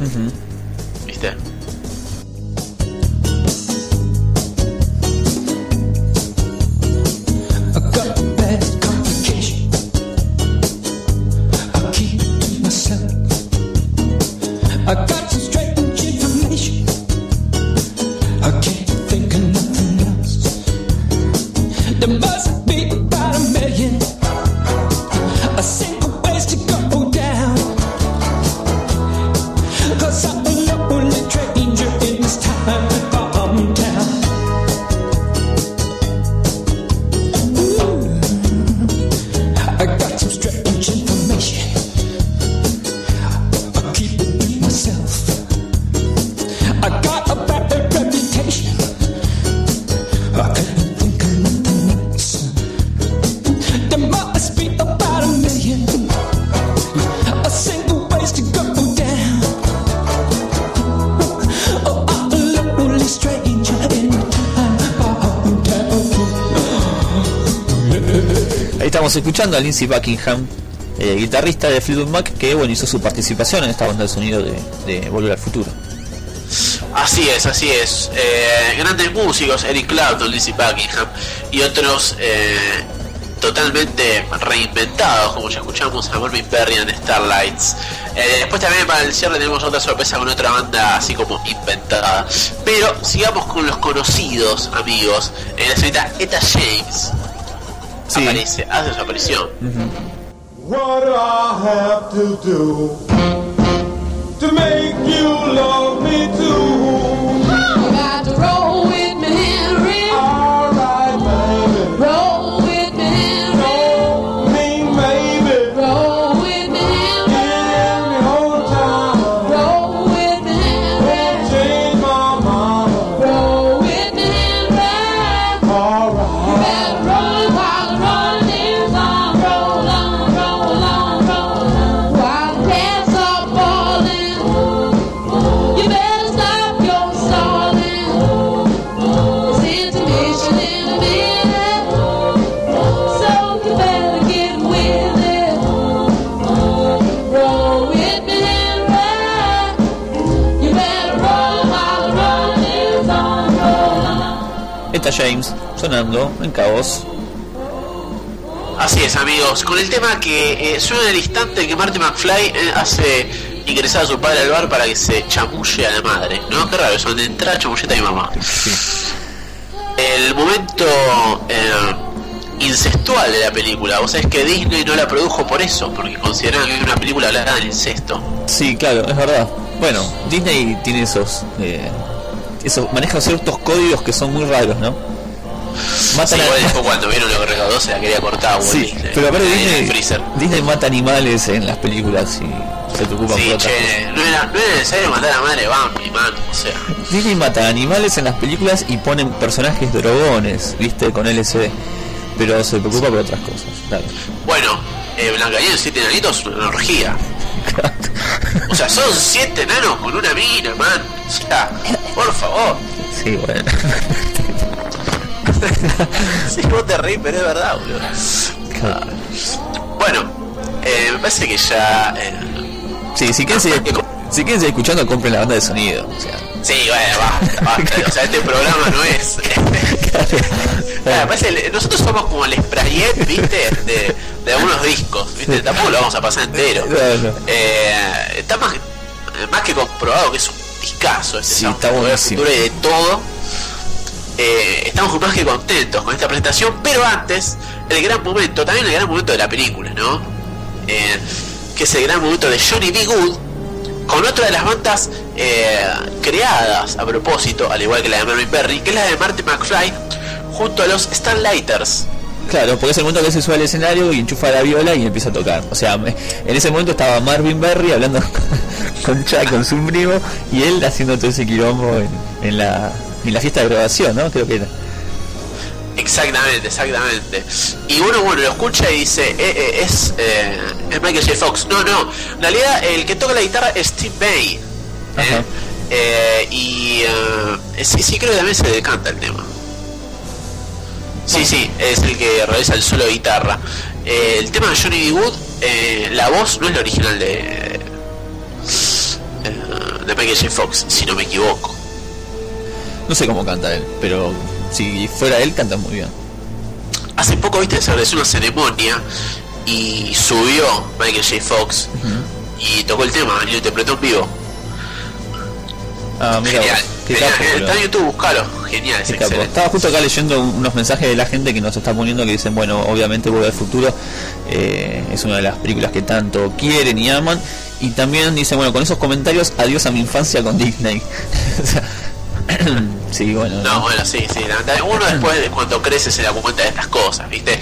Escuchando a Lindsey Buckingham, eh, guitarrista de Fleetwood Mac, que bueno, hizo su participación en esta banda de sonido de, de Volver al Futuro. Así es, así es. Eh, grandes músicos, Eric Clapton, Lizzie Buckingham y otros eh, totalmente reinventados, como ya escuchamos a Marvin Perry en Starlights. Después también para el cierre tenemos otra sorpresa con otra banda así como inventada. Pero sigamos con los conocidos amigos. La señorita Eta James aparece, hace su aparición. What do I have to do to make you love me too? Sonando en Cabos. Así es, amigos, con el tema que eh, suena en el instante que Marty McFly eh, hace ingresar a su padre al bar para que se chamulle a la madre, ¿no? Qué raro, eso, de entrada chamulleta a mi mamá. El momento eh, incestual de la película, vos sabés que Disney no la produjo por eso, porque consideraban que era una película hablada del incesto. Sí, claro, es verdad. Bueno, Disney tiene esos. Eh, esos maneja ciertos códigos que son muy raros, ¿no? Sí, Matan a- igual después cuando vieron lo que recaudó se la quería cortar Walt Sí, Disney. pero aparte Disney. Disney mata animales en las películas y se preocupa Sí, por otras che, no era, no era necesario matar a madre Bambi, man, o sea. Disney mata animales en las películas y ponen personajes drogones, viste, con LSD. Pero se preocupa por otras cosas, claro. Bueno, eh, Blancanieves siete enanitos es una orgía. O sea, son siete enanos con una mina, man. O sea, por favor. Sí, bueno. Sí, vos te reís, pero es verdad, boludo. Ah. Bueno, eh, me parece que ya. eh, Sí, si quieren seguir, si quieren seguir escuchando, compren la banda de sonido. O sea, sí, bueno, basta, basta. O sea, este programa no es. Claro, parece, nosotros somos como el sprayet, viste, de, de algunos discos, viste, tampoco lo vamos a pasar entero. Eh, está más, más que comprobado que es un discazo este Sí, está buenísimo. de todo. Eh, estamos más que contentos con esta presentación, pero antes, el gran momento, también el gran momento de la película, ¿no? Eh, que es el gran momento de Johnny B. Good con otra de las bandas eh, creadas a propósito, al igual que la de Marvin Perry, que es la de Marty McFly, junto a los Starlighters. Claro, porque es el momento que se sube al escenario y enchufa la viola y empieza a tocar. O sea, en ese momento estaba Marvin Berry hablando con Chuck, con su primo, y él haciendo todo ese quilombo en la, en la fiesta de grabación, ¿no? Creo que era. Exactamente, exactamente. Y uno, bueno, lo escucha y dice, eh, eh, es, eh, es Michael J. Fox. No, no, en realidad el que toca la guitarra es Steve May. ¿eh? Eh, y sí, sí, creo que también se decanta el tema. Sí, sí, es el que realiza el solo de guitarra. El tema de Johnny B. Wood, eh, la voz no es la original de, de Michael J. Fox, si no me equivoco. No sé cómo canta él, pero si fuera él, canta muy bien. Hace poco, viste, se realizó una ceremonia y subió Michael J. Fox y tocó el tema y lo interpretó en vivo. Ah, mira, Genial, capo, está en YouTube, buscalo. Genial, es excelente. Estaba justo acá leyendo un- unos mensajes de la gente que nos está poniendo que dicen, bueno, obviamente Volver al Futuro eh, es una de las películas que tanto quieren y aman. Y también dicen, bueno, con esos comentarios, adiós a mi infancia con Disney. Sí, bueno. No, bueno, sí, sí. Uno después, de cuando crece, se da cuenta de estas cosas, ¿viste?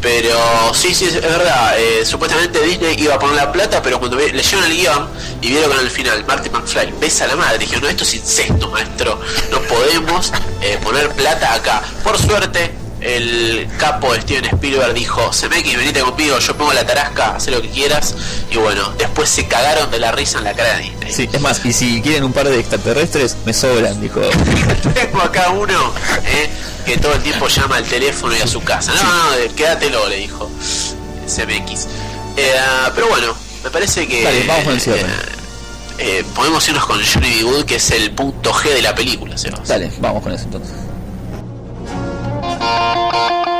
Pero sí, sí, es verdad. eh, supuestamente Disney iba a poner la plata, pero cuando leyeron el guion y vieron que en el final Marty McFly besa a la madre, dijeron, no, esto es incesto, maestro. No podemos eh, poner plata acá. Por suerte, el capo de Steven Spielberg dijo, Semeki, venite conmigo, yo pongo la tarasca, haz lo que quieras. Y bueno, después se cagaron de la risa en la cara de Disney. Sí, es más, y si quieren un par de extraterrestres, me sobran, dijo. Tengo acá uno eh, que todo el tiempo llama al teléfono y a su casa. No, no, eh, quédatelo, le dijo CMX. Eh, pero bueno, me parece que. Dale, vamos con el cierre. eh, eh, podemos irnos con Johnny B. Good, que es el punto G de la película, Sebas. Dale, vamos con eso entonces. Música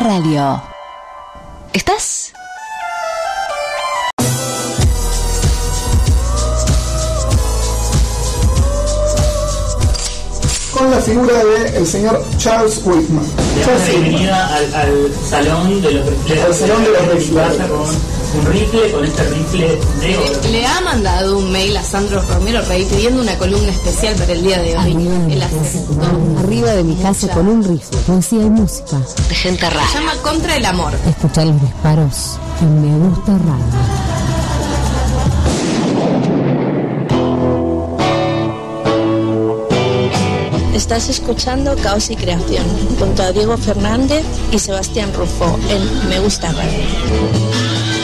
Radio. ¿Estás? con la figura del señor Charles Whitman. La bienvenida al, al salón de los rifles. Al salón de los rifles. Pasa con un rifle, con este rifle de oro. Le ha mandado un mail a Sandro Romero Rey pidiendo una columna especial para el día de hoy. Aceptó. Arriba de mi casa con un rifle, poesía y música. De gente Se llama Contra el Amor. Escuchar los disparos en Me Gusta Radio. Estás escuchando Caos y Creación junto a Diego Fernández y Sebastián Rufo en Me Gusta Radio.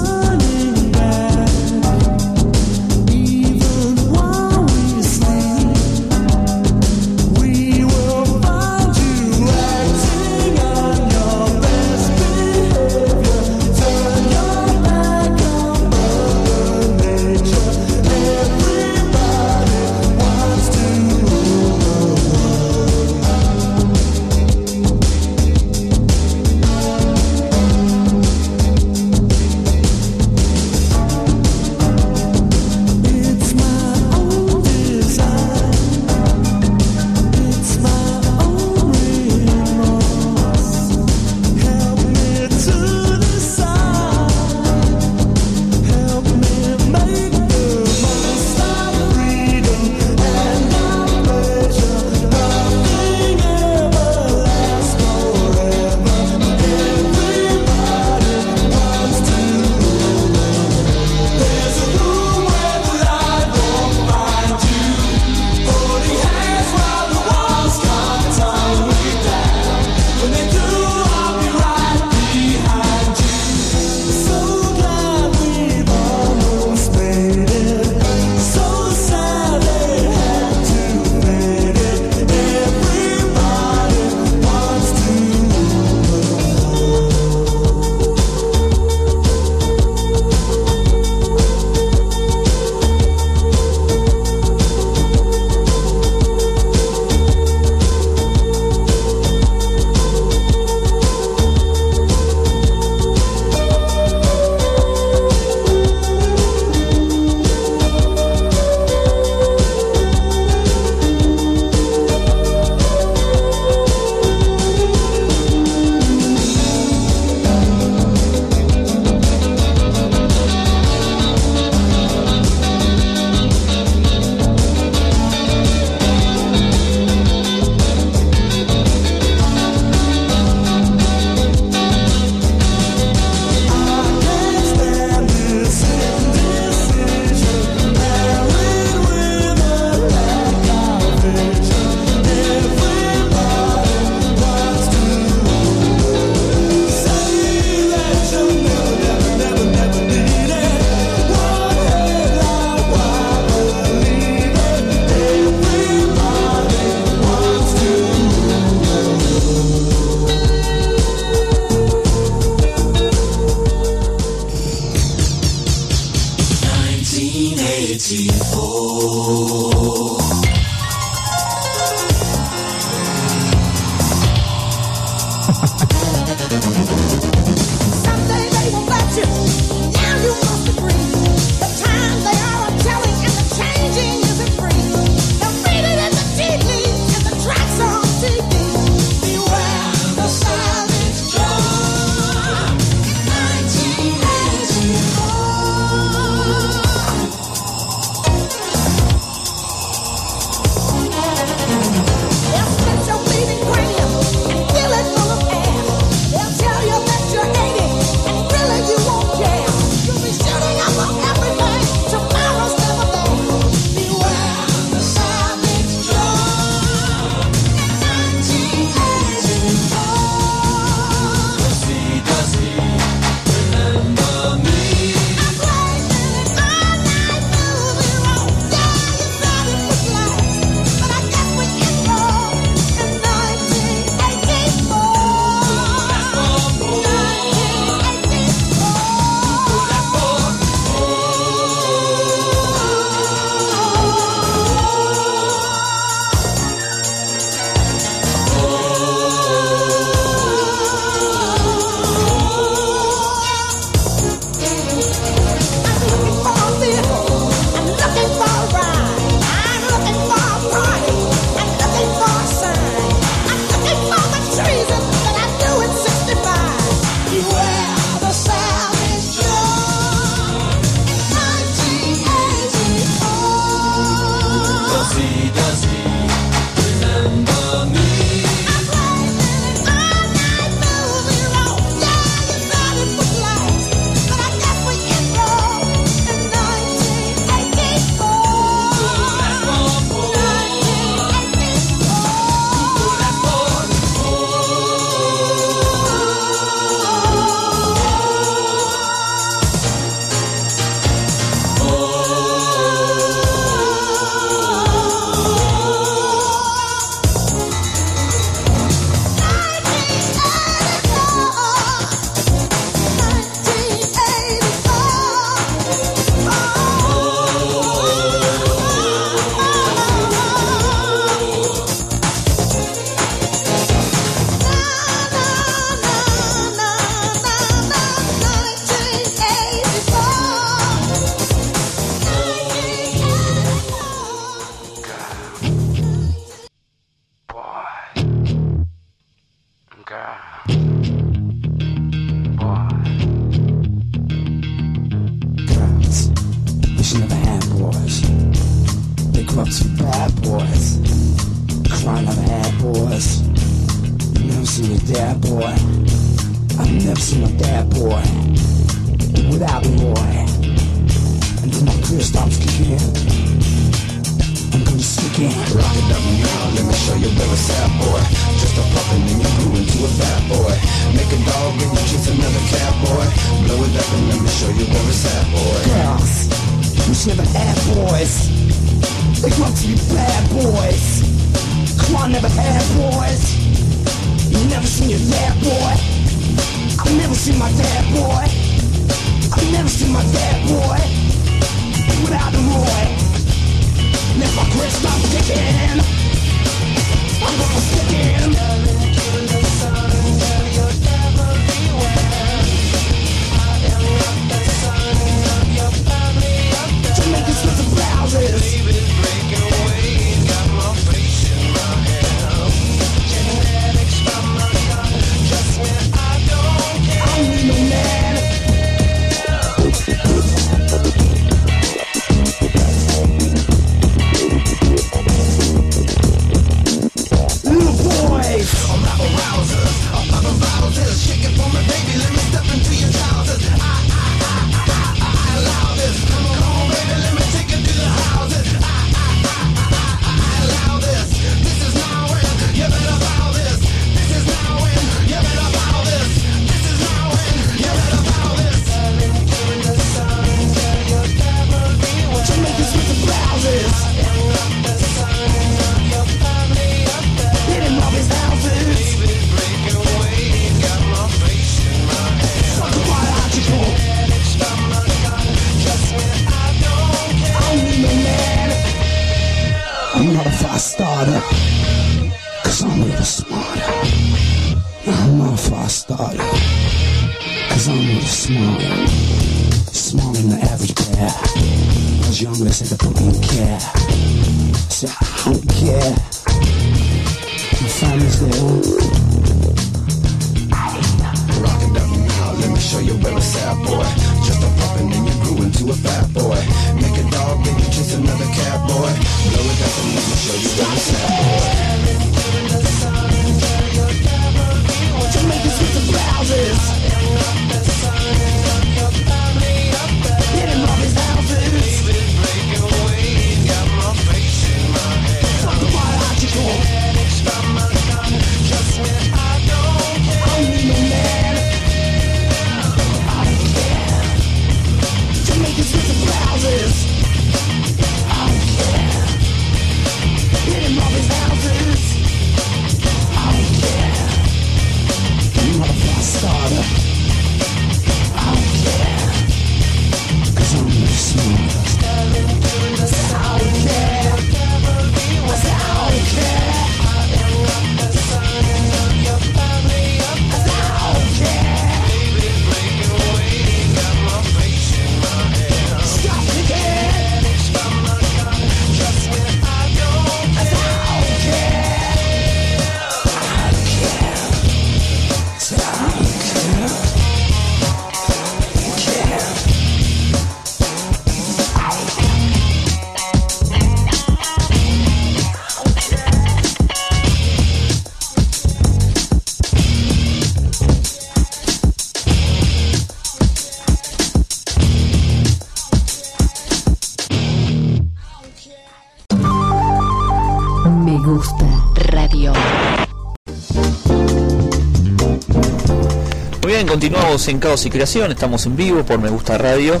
Continuamos en Caos y Creación, estamos en vivo por Me Gusta Radio,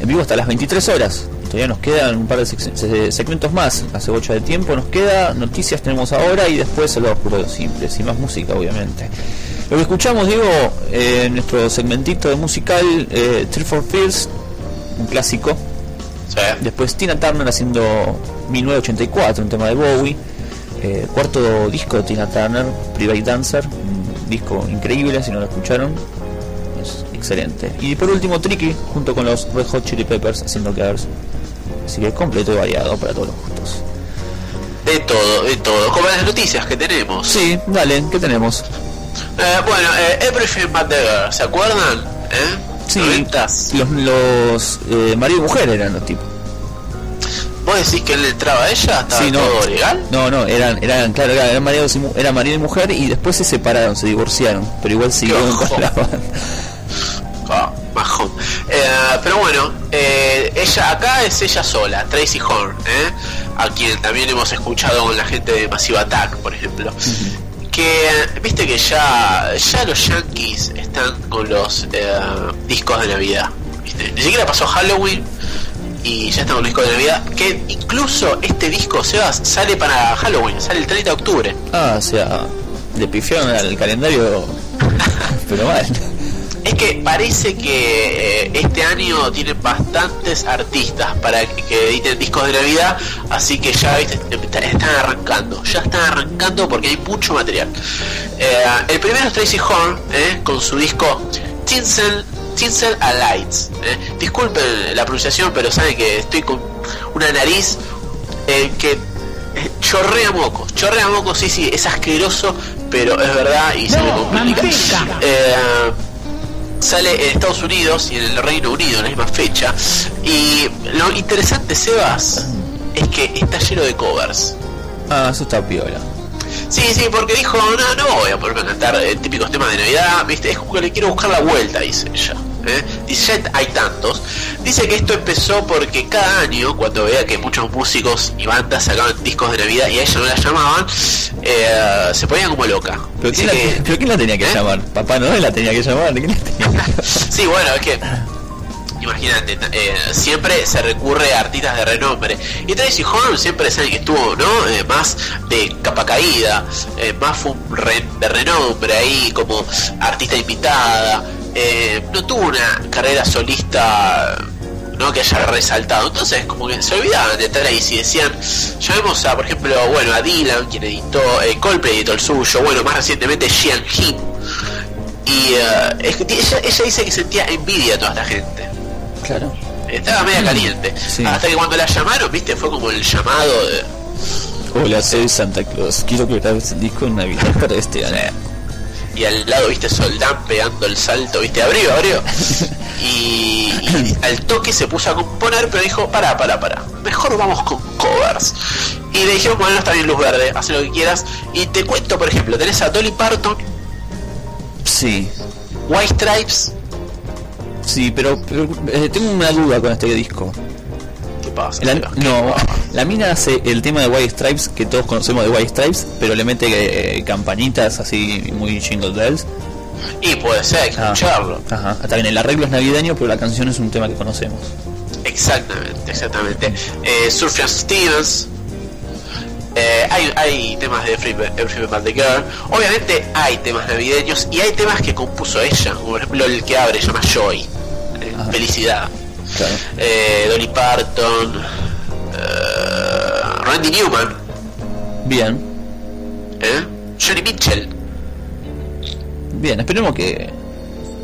en vivo hasta las 23 horas. Todavía nos quedan un par de segmentos más, hace 8 de tiempo nos queda, noticias tenemos ahora y después el oscuro de los simples y más música obviamente. Lo que escuchamos, digo, eh, en nuestro segmentito de musical, eh, Three for Fears, un clásico. Después Tina Turner haciendo 1984, un tema de Bowie. Eh, cuarto disco de Tina Turner, Private Dancer, un disco increíble si no lo escucharon. Excelente. Y por último Tricky, junto con los Red Hot Chili Peppers haciendo covers. Así que completo y variado para todos los gustos. De todo, de todo. Como las noticias que tenemos. Sí, dale, ¿qué tenemos? Eh, bueno, eh, Everything But The Girl, ¿se acuerdan? ¿Eh? Sí, Noventas. los, los eh, marido y mujer eran los tipos. ¿Vos decís que él entraba a ella? ¿Estaba Sí, no. todo legal? No, no, eran, eran claro, eran, eran marido y mu- era marido y mujer y después se separaron, se divorciaron, pero igual siguieron con la banda. Pero bueno, eh, ella acá es ella sola, Tracy Horn, ¿eh? a quien también hemos escuchado con la gente de Massive Attack, por ejemplo. Que viste que ya, ya los Yankees están con los eh, discos de Navidad. ¿viste? Ni siquiera pasó Halloween y ya están con los discos de Navidad. Que incluso este disco, Sebas, sale para Halloween, sale el 30 de octubre. Ah, o sea, le pifiaron al calendario, pero mal. Es que parece que eh, este año tienen bastantes artistas para que, que editen discos de Navidad, así que ya ¿viste? están arrancando, ya están arrancando porque hay mucho material. Eh, el primero es Tracy Horn eh, con su disco Tinsel, Tinsel a Lights. eh. Disculpen la pronunciación, pero saben que estoy con una nariz que chorrea mocos, chorrea mocos, sí, sí, es asqueroso, pero es verdad y se me complica. Eh, sale en Estados Unidos y en el Reino Unido en la misma fecha. Y lo interesante, Sebas, es que está lleno de covers. Ah, eso está piola. Sí, sí, porque dijo, no, no voy a ponerme a cantar eh, típicos temas de Navidad, ¿viste? Es como que le quiero buscar la vuelta, dice ella. ¿Eh? Hay tantos. Dice que esto empezó porque cada año, cuando veía que muchos músicos y bandas sacaban discos de Navidad y a ella no la llamaban, eh, se ponía como loca. ¿Pero quién, la, que- pero quién la tenía que llamar? Papá Noel la tenía que llamar. ¿Quién la tenía que Sí, bueno, es que imagínate, eh, siempre se recurre a artistas de renombre. Y Tracy Horn siempre es alguien que estuvo, ¿no? Eh, más de capa caída, eh, más fue un re- de renombre ahí como artista invitada. Eh, no tuvo una carrera solista ¿no? que haya resaltado. Entonces, como que se olvidaban de Tracy, decían, llamemos a, por ejemplo, bueno, a Dylan, quien editó, eh, Coldplay editó el suyo, bueno, más recientemente Jian Kim. Y es que ella, ella dice que sentía envidia a toda esta gente. Claro. Estaba media caliente. Hasta que cuando la llamaron, viste, fue como el llamado de... Hola, soy Santa Claus. Quiero que grabes el disco en Navidad para este año. Y al lado, viste, Soldán pegando el salto, viste, abrió, abrió. Y, y al toque se puso a componer, pero dijo, pará, pará, pará, mejor vamos con covers. Y le dijeron, bueno, está bien luz verde, haz lo que quieras. Y te cuento, por ejemplo, tenés a Dolly Parton, Sí, White Stripes, sí, pero, pero, eh, tengo una duda con este disco. ¿Qué pasa? La- no, la mina hace el tema de White Stripes que todos conocemos de White Stripes, pero le mete eh, campanitas así muy jingle bells. Y puede ser, que escucharlo. Ajá, está bien, el arreglo es navideño, pero la canción es un tema que conocemos. Exactamente, exactamente. Eh, Sufjan Stevens. Eh, hay, hay temas de Every, Every But the Girl. Obviamente hay temas navideños y hay temas que compuso ella. Como por ejemplo el que abre, se llama Joy. eh, Felicidad. Claro. Eh, Dolly Parton. eh, Randy Newman. Bien, ¿eh? Johnny Mitchell. bien, esperemos que,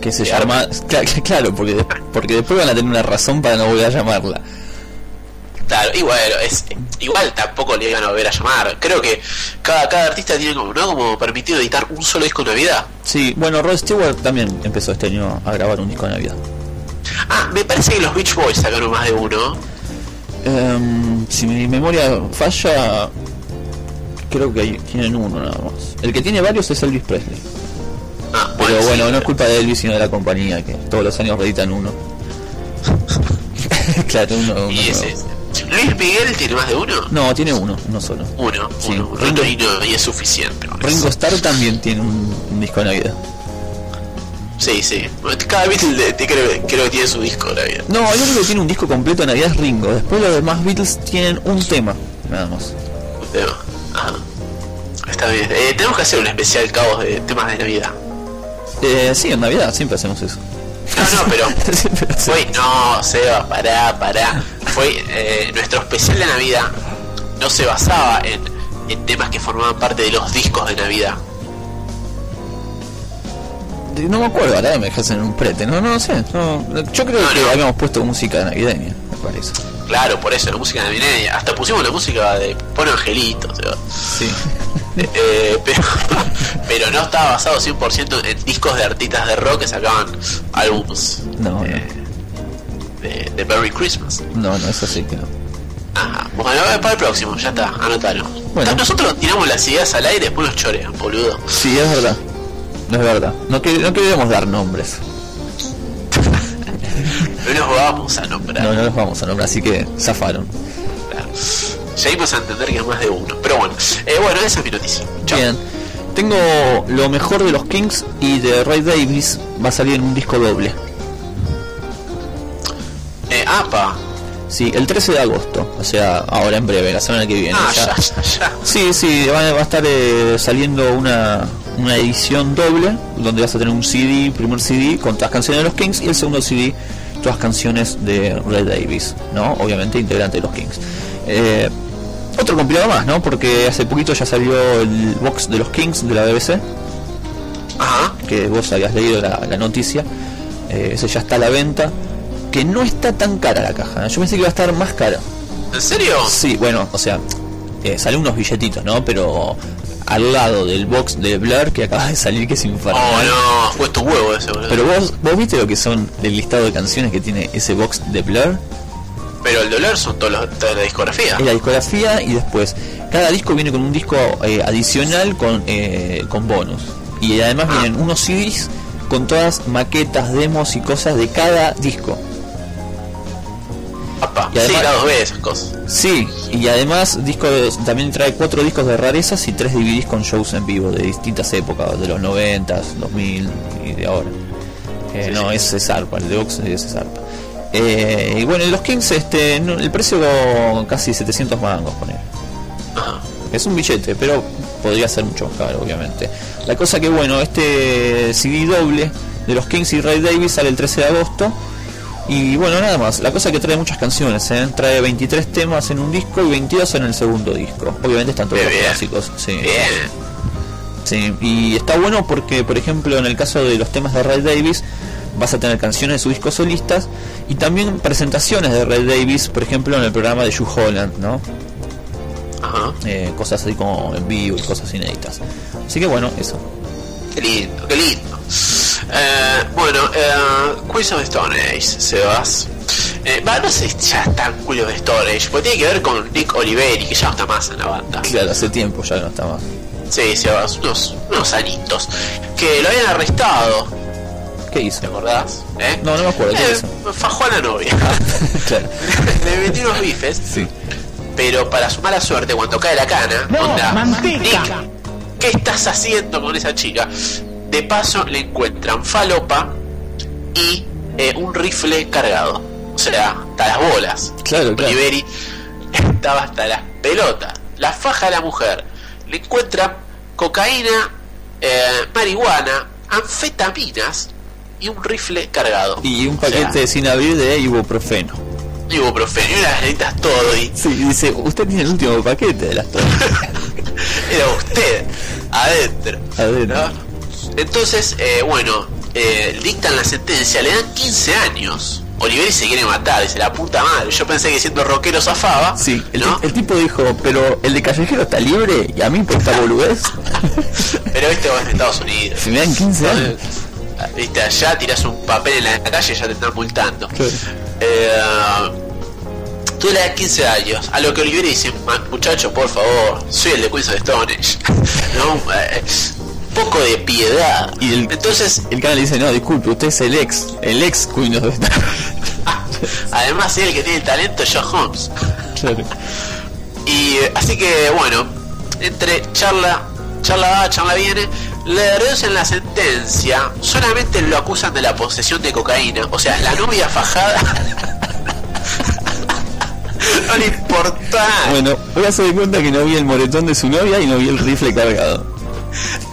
que se llama. Cla- Claro, porque, de- porque después van a tener una razón para no volver a llamarla. Claro, y bueno, es, igual tampoco le iban a volver a llamar. Creo que cada, cada artista tiene como, ¿no? como permitido editar un solo disco en Navidad. Sí, bueno, Rod Stewart también empezó este año a grabar un disco de Navidad. Ah, me parece que los Beach Boys sacaron más de uno. Em, si mi memoria falla, creo que ahí tienen uno nada más. El que tiene varios es Elvis Presley. Ah, Pero sí, bueno, no es culpa de Elvis, sino de la compañía, que todos los años reeditan uno. claro, uno. uno Y ese, nuevo. Luis Miguel tiene más de uno. No, tiene uno, uno solo. Uno, Sí, uno, Ringo- y, no- y es suficiente. Ringo. Starr también tiene un, un disco de Navidad. Sí, sí. Cada Beatle creo, creo que tiene su disco de Navidad. No, yo creo que tiene un disco completo de Navidad es Ringo. Después los demás Beatles tienen un tema, nada más. Un tema. Ajá. Está bien. Eh, tenemos que hacer un especial caos de temas de Navidad. Eh, sí, en Navidad siempre hacemos eso. No, no, pero. Siempre Fue, no, Seba, pará, pará. Fue eh, nuestro especial de Navidad. No se basaba en, en temas que formaban parte de los discos de Navidad. No me acuerdo, ahora me dejas en un prete. No, no, sé. no. yo creo No, que no. habíamos puesto música navideña, me parece. Claro, por eso, la música navideña. Hasta pusimos la música de Pone Angelito, Seba. Sí. Eh, pero, pero no estaba basado 100% en discos de artistas de rock que sacaban álbums No, de, de Merry Christmas. no, no, no, eso sí que no. Ajá. Bueno, para el próximo, ya está, anotalo. Bueno. Nosotros tiramos las ideas al aire y después nos chorean, boludo. Sí, es verdad. No es verdad. No, que, no queríamos dar nombres. No nos vamos a nombrar. No, no los vamos a nombrar, así que zafaron. Claro. Llegamos a entender que es más de uno. Pero bueno, eh, bueno, esa es mi noticia. Chao. Bien. Tengo lo mejor de los Kings y de Ray Davis va a salir en un disco doble. Eh, apa. Sí, el 13 de agosto, o sea, ahora en breve, la semana que viene. Ah, ya. ya, ya, ya. Sí, sí, va, va a estar eh, saliendo una, una edición doble, donde vas a tener un CD, primer CD con todas las canciones de los Kings, y el segundo CD, todas canciones de Ray Davis, ¿no? Obviamente integrante de los Kings. Eh, otro compilado más, ¿no? Porque hace poquito ya salió el box de los Kings de la BBC, Ajá. que vos habías leído la, la noticia, eh, ese ya está a la venta, que no está tan cara la caja, ¿eh? yo pensé que iba a estar más cara. ¿En serio? Sí, bueno, o sea, eh, salen unos billetitos, ¿no? Pero al lado del box de Blur que acaba de salir, que es Oh, infernal. no, fue tu huevo ese, boludo. Pero vos, vos viste lo que son el listado de canciones que tiene ese box de Blur. Pero el dolor son todos los, toda la discografía. Es la discografía y después cada disco viene con un disco eh, adicional con, eh, con bonus. Y además Ah. vienen unos CDs con todas maquetas, demos y cosas de cada disco. Y además- sí, lados B, esas cosas. Sí, y además discos, también trae cuatro discos de rarezas y tres DVDs con shows en vivo de distintas épocas, de los 90, 2000 y de ahora. Eh, Sí, no, sí. ese es zarpa, el de Vox es zarpa. Eh, y bueno, los Kings, este, el precio casi 700 mangos, poner. Es un billete, pero podría ser mucho más caro, obviamente. La cosa que, bueno, este CD doble de los Kings y Ray Davis sale el 13 de agosto. Y bueno, nada más. La cosa es que trae muchas canciones, ¿eh? Trae 23 temas en un disco y 22 en el segundo disco. Obviamente están todos los Bien. clásicos. Sí. Sí, y está bueno porque, por ejemplo, en el caso de los temas de Ray Davis, vas a tener canciones de su disco solistas y también presentaciones de Ray Davis, por ejemplo, en el programa de Hugh Holland, ¿no? Eh, cosas así como en vivo y cosas inéditas. Así que bueno, eso. Qué lindo, qué lindo. Eh, bueno, eh, Queens of Stone Age, Sebas. Eh, va, no sé si ya está en Queens of Stone Age, porque tiene que ver con Nick Oliveri, que ya no está más en la banda. Claro, hace tiempo ya no está más. Sí, Sebas, unos, unos añitos. Que lo habían arrestado, ¿Qué hizo? ¿te acordás? ¿Eh? No, no me acuerdo. ¿Qué Eh, hizo? fajó a la novia. claro. Le metió unos bifes. Sí. Pero para su mala suerte, cuando cae la cana, onda, manteca. Nick, ¿qué estás haciendo con esa chica? De paso le encuentran falopa y eh, un rifle cargado. O sea, hasta las bolas. Claro, claro. Oliveri estaba hasta las pelotas. La faja de la mujer. Le encuentran cocaína, eh, marihuana, anfetaminas y un rifle cargado. Y un O sea, paquete sin abrir de ibuprofeno. ibuprofeno y las nenitas todo y Sí, dice, usted tiene el último paquete de las todas. era usted adentro. Adentro. ¿no? Entonces, eh, bueno, eh, dictan la sentencia, le dan 15 años. Oliveri se quiere matar, dice la puta madre. Yo pensé que siendo rockero zafaba. Sí, el, ¿no? ti- el tipo dijo, pero el de callejero está libre y a mí por esta boludez. Pero viste vos en Estados Unidos. Si me dan 15 años. Viste, allá tiras un papel en la calle y ya te están multando. Eh, tú le das 15 años. A lo que Oliveri dice, "Ma- muchacho, por favor, soy el de Queens of Stone Age". ¿No? Poco de piedad. Y el, Entonces, el canal dice, no, disculpe, usted es el ex, el ex of the Stone. además él que tiene el talento es Joe Holmes. Claro. Y eh, así que bueno, entre charla, charla va, charla viene, le reducen la sentencia, solamente lo acusan de la posesión de cocaína, o sea, la novia fajada no le importa. Bueno, voy a hacer cuenta que no vi el moretón de su novia y no vi el rifle cargado.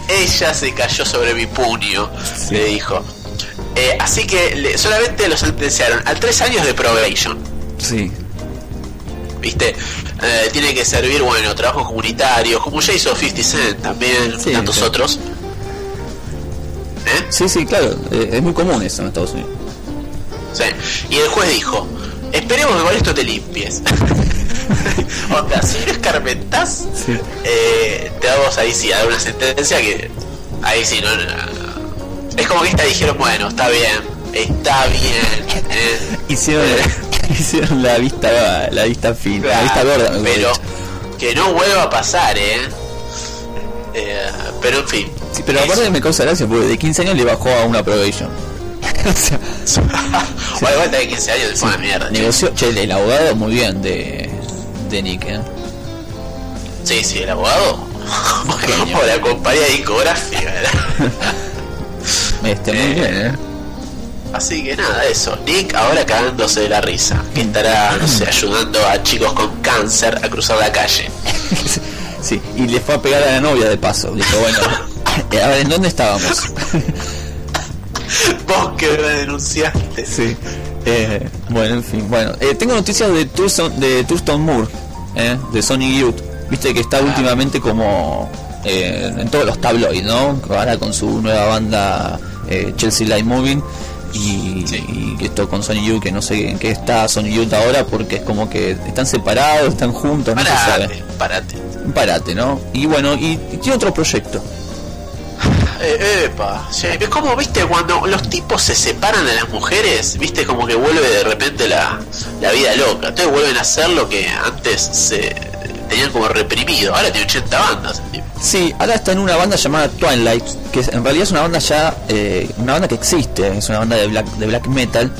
Ella se cayó sobre mi puño, le dijo. Eh, así que le- solamente lo sentenciaron a tres años de probation. Sí. ¿Viste? Eh, tiene que servir, bueno, trabajos comunitarios, como ya hizo 50 Cent también, Sí, tantos otros. Sí, sí, claro, eh, es muy común eso en Estados Unidos. Sí. Y el juez dijo, esperemos que con esto te limpies. Onda, si no escarmentás, Sí. eh, te damos ahí sí a dar una sentencia que ahí sí no, no- es como que esta dijeron bueno está bien está bien eh, Hicieron, hicieron la vista, la vista fina, la vista gorda. pero que no vuelva a pasar eh, Eh, pero en fin Sí, pero aparte me causa gracia porque de 15 años le bajó a una probation. o sea, bueno, igual de 15 años fue la mierda che. negoció, che, el abogado muy bien de, de Nick, ¿eh? sí sí el abogado como la compañía discográfica. Este, muy bien, ¿eh? Así que nada, eso. Nick ahora cagándose de la risa. Que estará, no sé, ayudando a chicos con cáncer a cruzar la calle. Sí, y le fue a pegar a la novia de paso. Dijo, bueno, eh, a ver, ¿en dónde estábamos? Vos que me denunciaste. Sí. Eh, bueno, en fin, bueno. Eh, tengo noticias de Thurston, de Thurston Moore, eh, de Sony Youth. Viste que está últimamente como eh, en todos los tabloids, ¿no? Ahora con su nueva banda eh, Chelsea Light Moving. Y, y esto con Sony Youth, que no sé en qué está Sony Youth ahora, porque es como que están separados, están juntos, no se sabe. Parate, parate. Parate, ¿no? Y bueno, y, y tiene otro proyecto. Eh, epa, sí. Es como, viste, cuando los tipos se separan de las mujeres, viste, como que vuelve de repente la, la vida loca. Entonces vuelven a hacer lo que antes se tenían como reprimido. Ahora tiene 80 bandas. el tipo. Sí, ahora está en una banda llamada Twilight, que en realidad es una banda ya, eh, una banda que existe, es una banda de black, de black metal,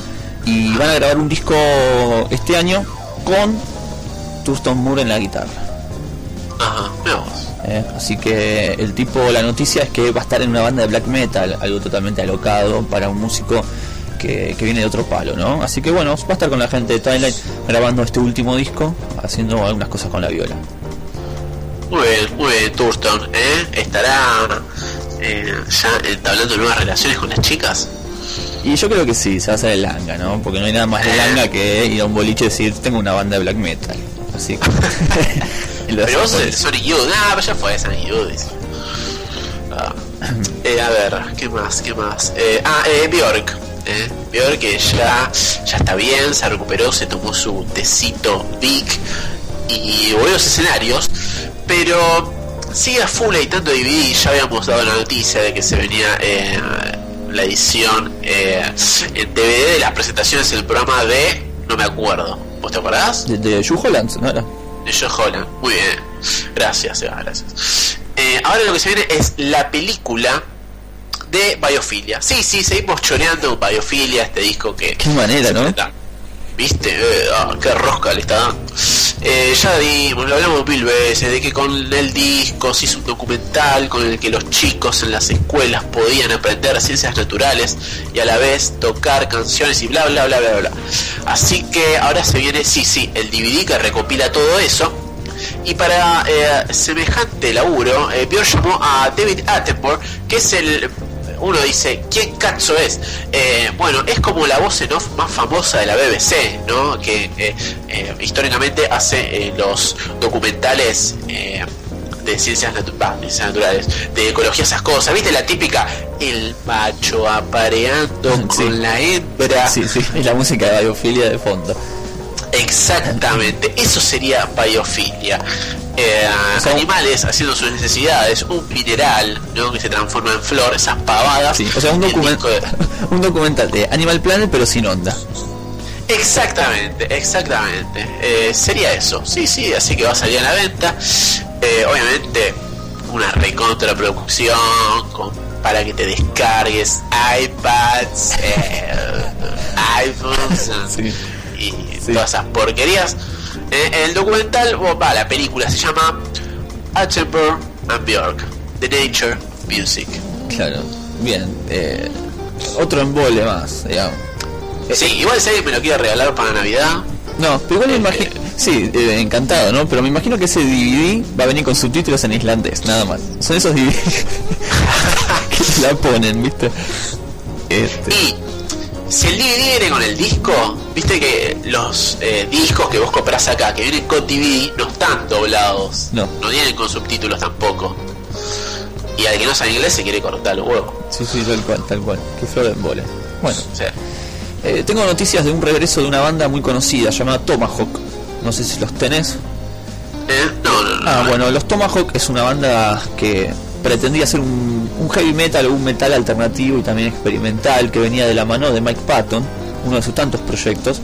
y van a grabar un disco este año con Thurston Moore en la guitarra. Ajá, vos. Eh. Así que el tipo, la noticia es que va a estar en una banda de black metal, algo totalmente alocado para un músico que, que viene de otro palo, ¿no? Así que bueno, va a estar con la gente de Twilight grabando este último disco, haciendo algunas cosas con la viola. Muy bien, muy bien, Thurston, ¿eh? ¿Estará eh, ya entablando nuevas relaciones con las chicas? Y yo creo que sí, se va a hacer el langa, ¿no? Porque no hay nada más de langa que ir a un boliche y decir, tengo una banda de black metal. Así que... y Pero vos Sonic Youth. Ah, pero ya fue Youth. dice. Ah. Eh, a ver, ¿qué más? ¿Qué más? Eh, ah, eh, Bjork. Eh. Bjork que ya, ya está bien, se recuperó, se tomó su tecito Big y volvió a los escenarios. Pero sigue a full editando DVD. Ya habíamos dado la noticia de que se venía eh, la edición eh, en DVD de las presentaciones en el programa de. No me acuerdo. ¿Vos te acordás? De, de Hugh Holland, ¿no era? De Joe Holland. Muy bien. Gracias, Seba, gracias. Eh, ahora lo que se viene es la película de Biofilia. Sí, sí, seguimos choreando Biofilia, este disco que... Qué manera, ¿no? ¿Viste? Ah, qué rosca le está dando. Eh, ya dimos, lo hablamos mil veces, de que con el disco se hizo un documental con el que los chicos en las escuelas podían aprender ciencias naturales y a la vez tocar canciones y bla bla bla bla bla. Así que ahora se viene, sí, sí, el DVD que recopila todo eso. Y para eh, semejante laburo, eh, llamó a David Attenborough, que es el uno dice, ¿quién cazzo es? Eh, bueno, es como la voz en off más famosa de la BBC, ¿no? Que eh, eh, históricamente hace eh, los documentales eh, de ciencias, natu- bah, de ciencias naturales, de ecología, esas cosas. ¿Viste la típica? El macho apareando con la hembra. Sí, sí, y la música de biofilia de fondo. Exactamente, eso sería biofilia. Eh, animales haciendo sus necesidades, un mineral ¿no? que se transforma en flor, esas pavadas. Sí, o sea, un, document- de- un documental de Animal Planet pero sin onda. Exactamente, exactamente. Eh, sería eso, sí, sí, así que va a salir a la venta. Eh, obviamente, una recontraproducción con, para que te descargues iPads, eh, iPhones y todas esas porquerías. Eh, el documental, va, la película se llama Attenborough and Bjork, The Nature Music. Claro, bien. eh, otro embole más, digamos. Sí, igual si alguien me lo quiere regalar para Navidad, No, pero igual me imagino. Sí, eh, encantado, ¿no? Pero me imagino que ese DVD va a venir con subtítulos en islandés, nada más. Son esos DVD que la ponen, ¿viste? Este, Y si el DVD viene con el disco, viste que los eh, discos que vos comprás acá, que vienen con DVD, no están doblados. No. No vienen con subtítulos tampoco. Y al que no sabe inglés se quiere cortar los huevos. Sí, sí, tal cual, tal cual. Qué flor de embole. Bueno, eh, tengo noticias de un regreso de una banda muy conocida llamada Tomahawk. No sé si los tenés. ¿eh? No, no, no. Ah, bueno, los Tomahawk es una banda que pretendía ser un, heavy metal o un metal alternativo y también experimental que venía de la mano de Mike Patton, uno de sus tantos proyectos.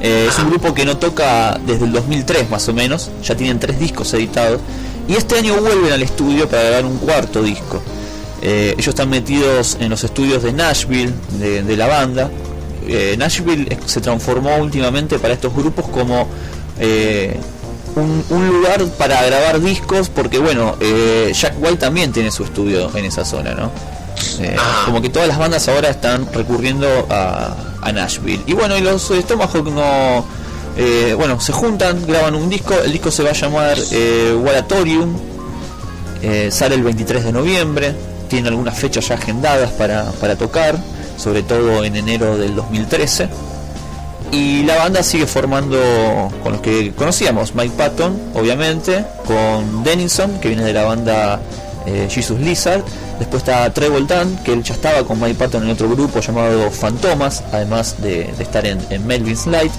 Eh, es un grupo que no toca desde el 2003 más o menos, ya tienen tres discos editados y este año vuelven al estudio para grabar un cuarto disco. Eh, ellos están metidos en los estudios de Nashville, de, de la banda. Eh, Nashville se transformó últimamente para estos grupos como un, un lugar para grabar discos, porque bueno, eh, Jack White también tiene su estudio en esa zona, ¿no? Eh, como que todas las bandas ahora están recurriendo a, a Nashville. Y bueno, y los eh, Tomahawk no... eh, bueno, se juntan, graban un disco, el disco se va a llamar Waratorium, sale el 23 de noviembre, tiene algunas fechas ya agendadas para, para tocar, sobre todo en enero del 2013. Y la banda sigue formando con los que conocíamos, Mike Patton, obviamente, con Denison, que viene de la banda eh, Jesus Lizard. Después está Trevor que él ya estaba con Mike Patton en otro grupo llamado Fantomas, además de, estar en, Melvin's Light.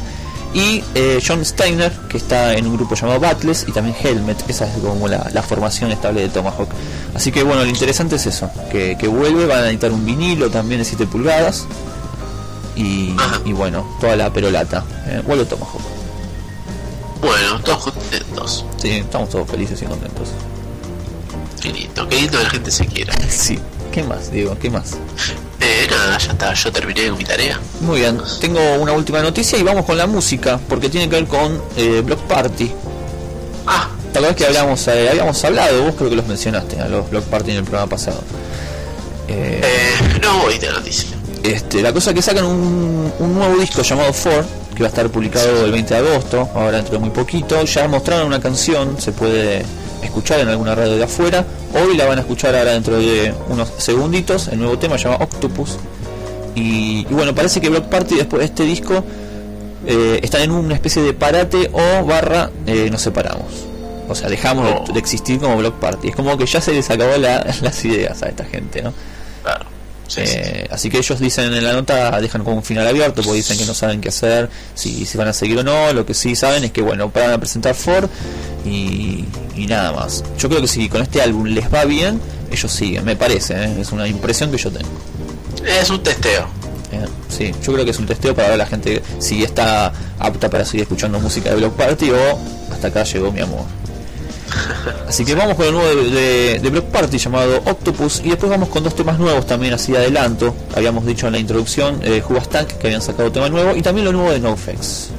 Y eh, John Steiner, que está en un grupo llamado Battles, y también Helmet, esa es como la, la formación estable de Tomahawk. Así que bueno, lo interesante es eso, que, que vuelve, van a editar un vinilo también de 7 pulgadas. Y, y bueno, toda la perolata. Eh, Tomahawk. Bueno, todos contentos. Sí, estamos todos felices y contentos. Qué lindo, qué lindo que la gente se quiera. Sí, ¿qué más, Diego? ¿Qué más? Eh, nada, ya está, yo terminé con mi tarea. Muy bien, tengo una última noticia y vamos con la música, porque tiene que ver con eh, Block Party. Ah, ¿te acuerdas que hablamos, eh, habíamos hablado? Vos creo que los mencionaste a los Block Party en el programa pasado. Eh, Eh, no voy de noticia. Este, la cosa es que sacan un, nuevo disco llamado Four, que va a estar publicado el 20 de agosto, ahora dentro de muy poquito. Ya mostraron una canción, se puede escuchar en alguna radio de afuera. Hoy la van a escuchar ahora dentro de unos segunditos, el nuevo tema se llama Octopus. Y, bueno, parece que Block Party después de este disco eh, están en una especie de parate o barra eh, nos separamos. O sea, dejamos de- de, existir como Block Party. Es como que ya se les acabó la- las ideas a esta gente, ¿no? Claro. Eh, Así que ellos dicen en la nota, dejan como un final abierto, porque dicen que no saben qué hacer, si, si van a seguir o no. Lo que sí saben es que, bueno, van a presentar Ford y, y nada más. Yo creo que si con este álbum les va bien, ellos siguen, me parece, ¿eh? es una impresión que yo tengo. Es un testeo. Eh, sí, yo creo que es un testeo para ver a la gente si está apta para seguir escuchando música de Block Party o hasta acá llegó mi amor. Así que vamos con el nuevo de, Block Party llamado Octopus y después vamos con dos temas nuevos también así de adelanto. Habíamos dicho en la introducción eh, Jugas Tank que habían sacado tema nuevo y también lo nuevo de NoFX.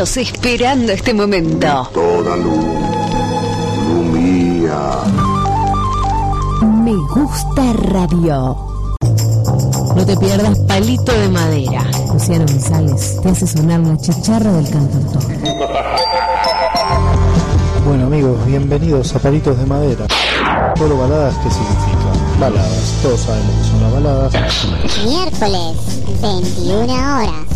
esperando este momento. Toda luz, lumía. Me gusta radio. No te pierdas Palito de Madera. Luciano González te hace sonar la chicharra del cantautor. Bueno amigos, bienvenidos a Palitos de Madera. Solo baladas, ¿qué significa? Baladas, todos sabemos que son las baladas. Miércoles, 21 horas.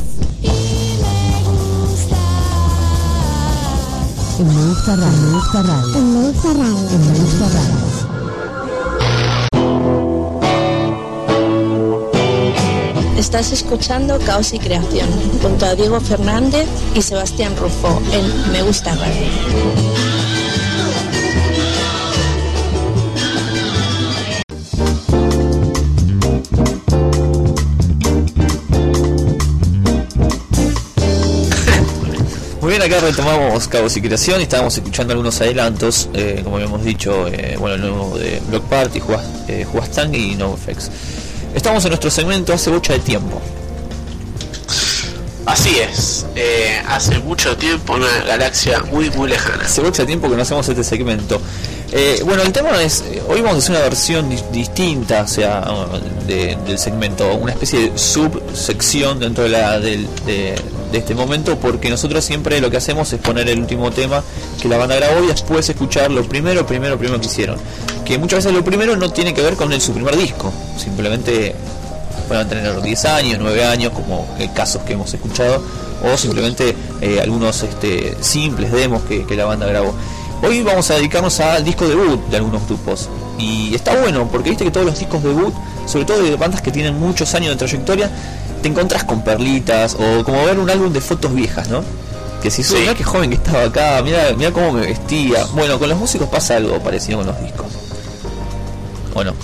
En Me Gusta Radio. En Me Gusta Radio. Me Gusta Radio. Me Gusta Radio. Estás escuchando Caos y Creación junto a Diego Fernández y Sebastián Rufo en Me Gusta Radio. Acá retomamos Cabos y Creación y estábamos escuchando algunos adelantos, eh, como habíamos dicho, eh, bueno, el nuevo de Block Party, Juas- eh, Juastang y NoFX. Estamos en nuestro segmento hace mucho de tiempo. Así es, eh, hace mucho tiempo, una galaxia muy muy lejana. Hace mucho tiempo que no hacemos este segmento. Bueno, el tema es, hoy vamos a hacer una versión dis- distinta, o sea, de- del segmento, una especie de subsección dentro de, la, del- de, de este momento, porque nosotros siempre lo que hacemos es poner el último tema que la banda grabó y después escuchar lo primero, primero, primero que hicieron. Que muchas veces lo primero no tiene que ver con el, su primer disco, simplemente puedan tener 10 años, 9 años, como casos que hemos escuchado, o simplemente eh, algunos este, simples demos que, que la banda grabó. Hoy vamos a dedicarnos al disco debut de algunos grupos. Y está bueno, porque viste que todos los discos debut, sobre todo de bandas que tienen muchos años de trayectoria, te encontrás con perlitas, o como ver un álbum de fotos viejas, ¿no? Que si Sí. mira qué joven que estaba acá, mira, mira cómo me vestía. Bueno, con los músicos pasa algo parecido con los discos. Bueno,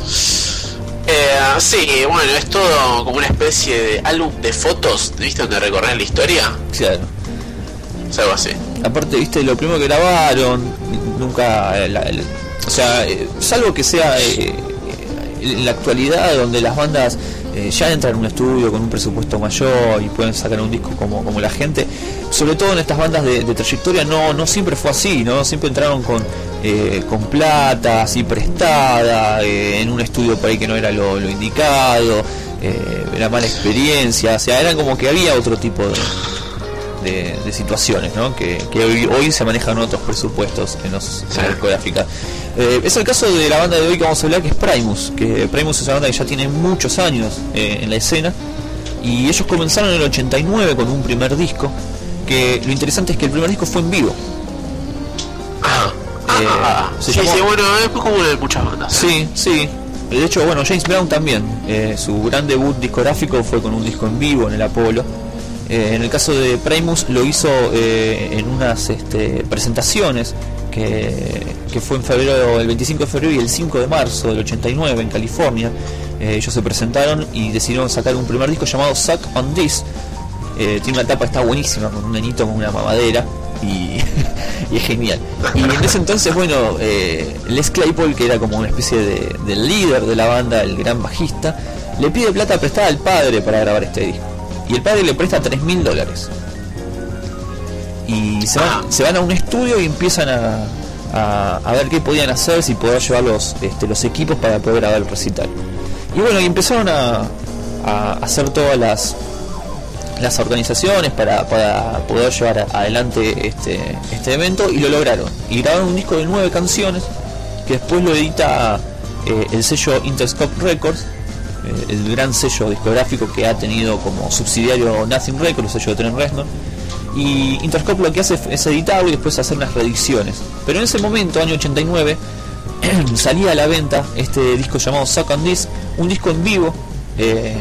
Eh, sí, bueno, es todo como una especie de álbum de fotos, ¿viste? Donde recorrer la historia. claro. Es algo así. Aparte, viste, lo primero que grabaron, nunca. eh, la- el- o sea, eh, salvo que sea eh, en la actualidad, donde las bandas eh, ya entran en un estudio con un presupuesto mayor y pueden sacar un disco como, como la gente, sobre todo en estas bandas de, de trayectoria, no, no siempre fue así, ¿no? Siempre entraron con, eh, con plata, así prestada, eh, en un estudio por ahí que no era lo, lo indicado, eh, era mala experiencia, o sea, eran como que había otro tipo de de, de situaciones ¿no? que, que hoy, hoy se manejan otros presupuestos en, los, en. Eh, es el caso de la banda de hoy que vamos a hablar, que es Primus, que Primus es una banda que ya tiene muchos años eh, en la escena y ellos comenzaron en el 89 con un primer disco, que lo interesante es que el primer disco fue en vivo. Eh, se sí, llamó- sí, bueno, es como una de muchas bandas. Sí, sí. De hecho, bueno, James Brown también. eh, su gran debut discográfico fue con un disco en vivo en el Apolo. Eh, en el caso de Primus lo hizo eh, en unas este, presentaciones que, fue en febrero, el 25 de febrero y el 5 de marzo del 89 en California. Eh, ellos se presentaron y decidieron sacar un primer disco llamado Suck on This. Eh, tiene una tapa está buenísima con un nenito con una mamadera y, es genial. Y en ese entonces, bueno, eh, Les Claypool, que era como una especie de, líder de la banda, el gran bajista, le pide plata prestada al padre para grabar este disco. Y el padre le presta 3 mil dólares. Y se van, se van a un estudio y empiezan a, a- a ver qué podían hacer, si poder llevar los, este, los equipos para poder grabar el recital. Y bueno, y empezaron a, a hacer todas las, las organizaciones para, para poder llevar adelante este, este evento y lo lograron. Y grabaron un disco de nueve canciones que después lo edita eh, el sello Interscope Records, eh, el gran sello discográfico que ha tenido como subsidiario Nothing Records, el sello de Trent Reznor. Y Interscope lo que hace es editarlo y después hacer unas reediciones. Pero en ese momento, año 89, salía a la venta este disco llamado Suck on This, un disco en vivo eh,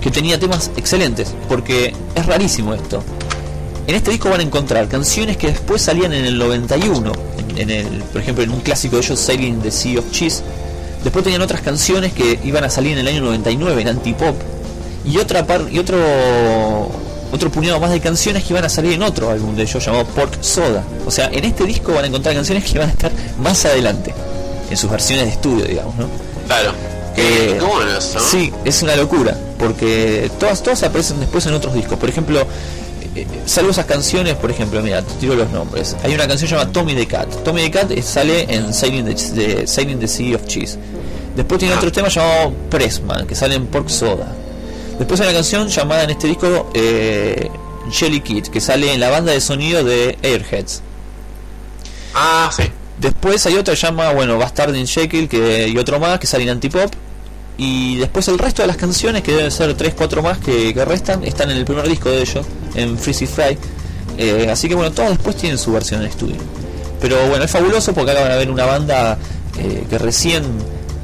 que tenía temas excelentes, porque es rarísimo esto. En este disco van a encontrar canciones que después salían en el 91, en, en el, por ejemplo en un clásico de ellos, Sailing the Sea of Cheese. Después tenían otras canciones que iban a salir en el año 99 en Antipop y otra par y otro otro puñado más de canciones que iban a salir en otro álbum de ellos llamado Pork Soda. O sea, en este disco van a encontrar canciones que van a estar más adelante en sus versiones de estudio, digamos, ¿no? Claro. Eh, ¿no? Sí, es una locura, porque todas, todas aparecen después en otros discos. Por ejemplo, eh, salvo esas canciones, por ejemplo, mira, te tiro los nombres. Hay una canción llamada Tommy the Cat. Tommy the Cat eh, sale en Sailing the, de Sailing the Sea of Cheese. Después tiene otro tema llamado Pressman, que sale en Pork Soda. Después hay una canción llamada en este disco eh, Jelly Kid, que sale en la banda de sonido de Airheads. Ah, sí. Después hay otra llama, bueno, Bastard in Jekyll que, y otro más que sale en Antipop. Y después el resto de las canciones, que deben ser 3, 4 más que, que restan, están en el primer disco de ellos, en Freezy Fry. Eh, así que bueno, todas después tienen su versión en estudio. Pero bueno, es fabuloso porque acá van a ver una banda eh, que recién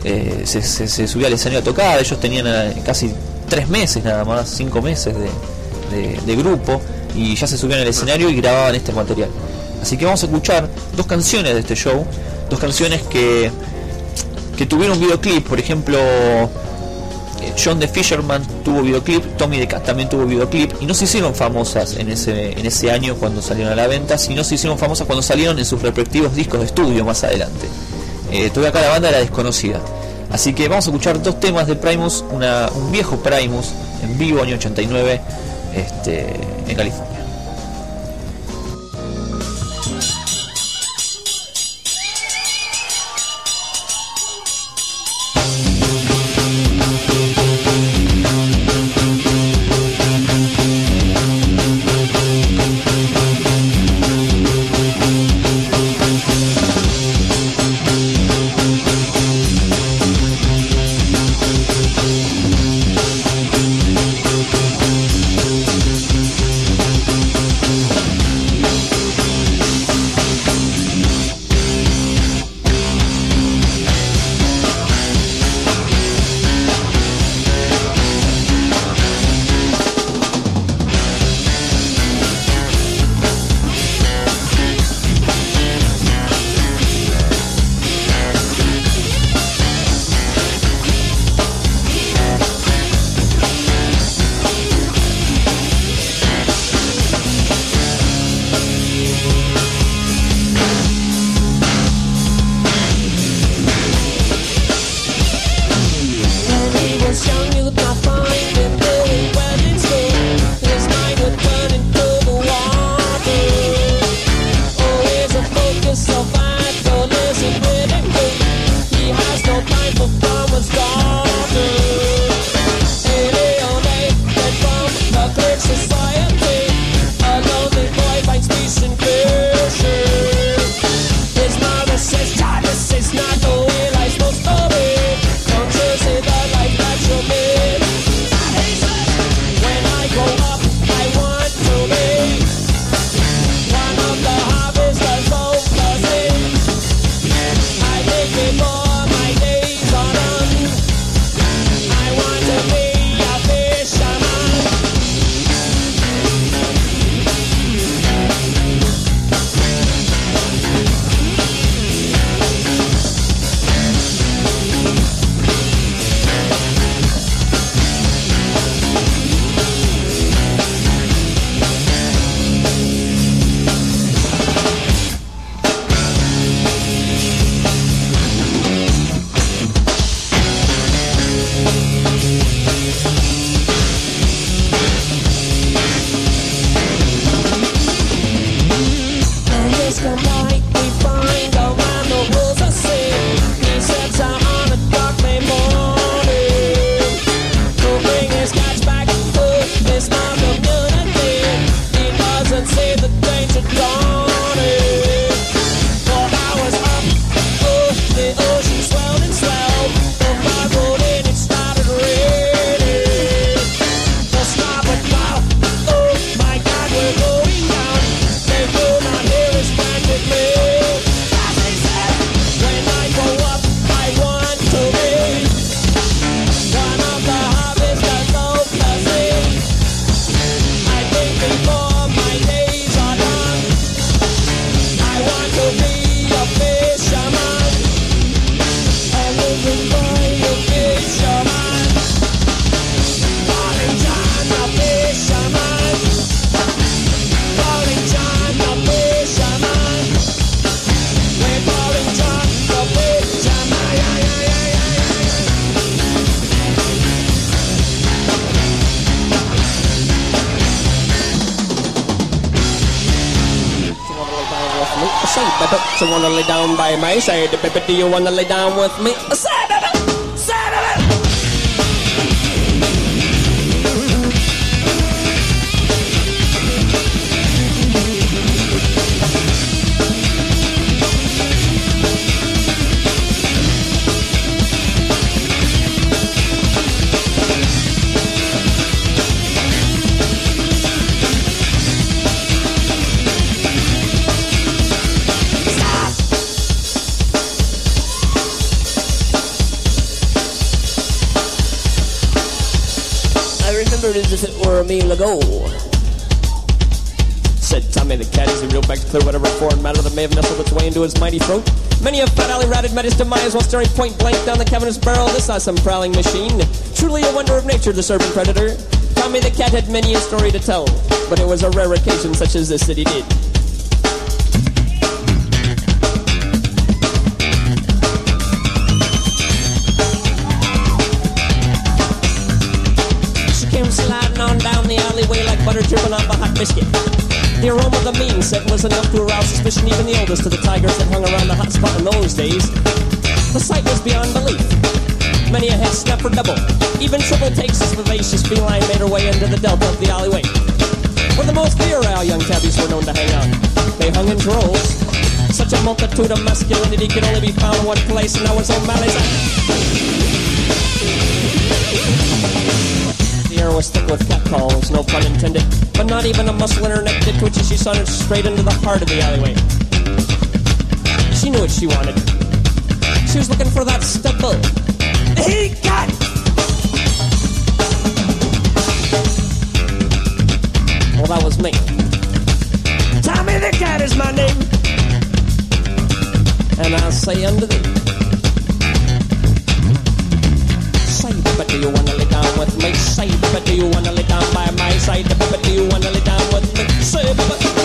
eh, se, se, se subió al escenario a tocar. Ellos tenían casi tres meses nada más, cinco meses de, grupo, y ya se subían al escenario y grababan este material. Así que vamos a escuchar dos canciones de este show, dos canciones que, que tuvieron un videoclip, por ejemplo, eh, John de Fisherman tuvo videoclip, Tommy de Cat también tuvo videoclip y no se hicieron famosas en ese, en ese año cuando salieron a la venta, sino se hicieron famosas cuando salieron en sus respectivos discos de estudio más adelante. Eh, estuve acá la banda de La Desconocida. Así que vamos a escuchar dos temas de Primus, un viejo Primus en vivo año 89 este, en California. Say, baby, do you wanna lay down with me? ago. Said Tommy the Cat as he reeled back to clear whatever foreign matter that may have nestled its way into his mighty throat. Many a fat alley rat had met his demise while staring point blank down the cavernous barrel of this awesome prowling machine. Truly a wonder of nature, the serpent predator. Tommy the Cat had many a story to tell, but it was a rare occasion such as this that he did. Off a hot biscuit. The aroma of the mean scent was enough to arouse suspicion even the oldest of the tigers that hung around the hot spot in those days. The sight was beyond belief. Many a head snap or double. Even triple takes this vivacious feline made her way into the delta of the alleyway. Where the most virile young tabbies were known to hang out. They hung in droves. Such a multitude of masculinity could only be found in one place, and that was O'Malley's. The air was thick with catcalls, no pun intended. But not even a muscle in her neck did twitch as she sauntered straight into the heart of the alleyway. She knew what she wanted. She was looking for that stubble. He got Well, that was me. Tommy the Cat is my name. And I say unto thee, Say, but do you wanna lay with me? Say, but do you wanna lay down by my side? But do you wanna lay down with me? Say, but,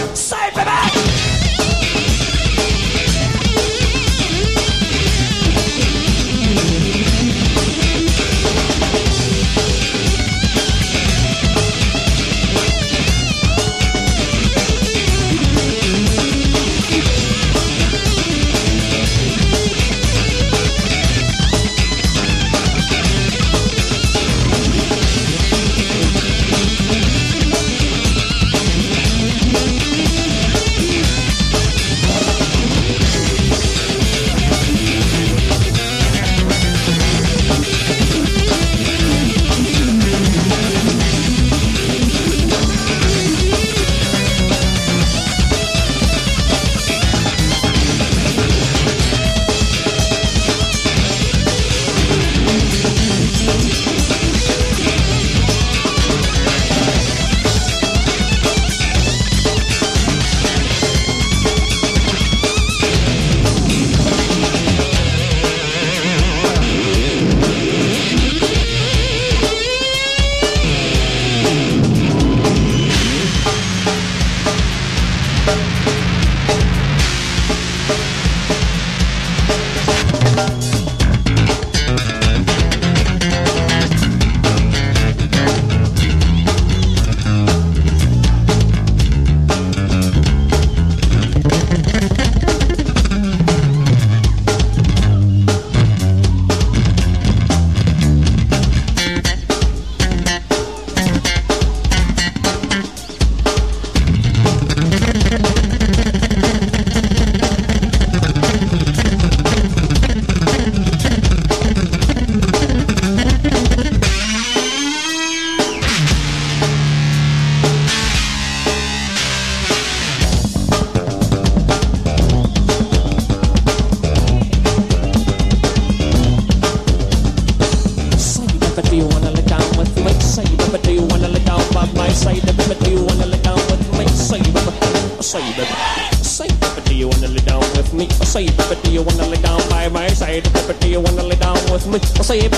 Say, but do you wanna lay down by my side? But do you wanna lay down with me? Say, but,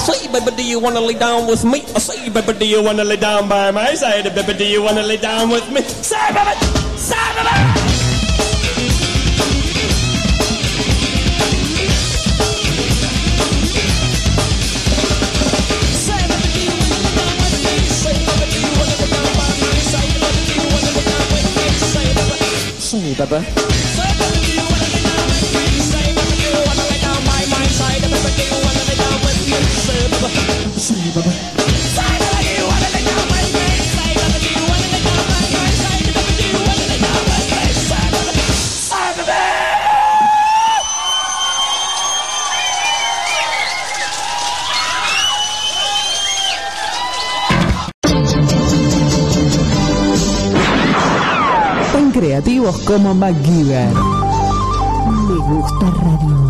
say, but do you wanna lay down with me? I Say, but do you wanna lay down by my side? But do you wanna lay down with me? Say, but, say, but. Say, Baba. Tan creativos como MacGyver. Me gusta radio.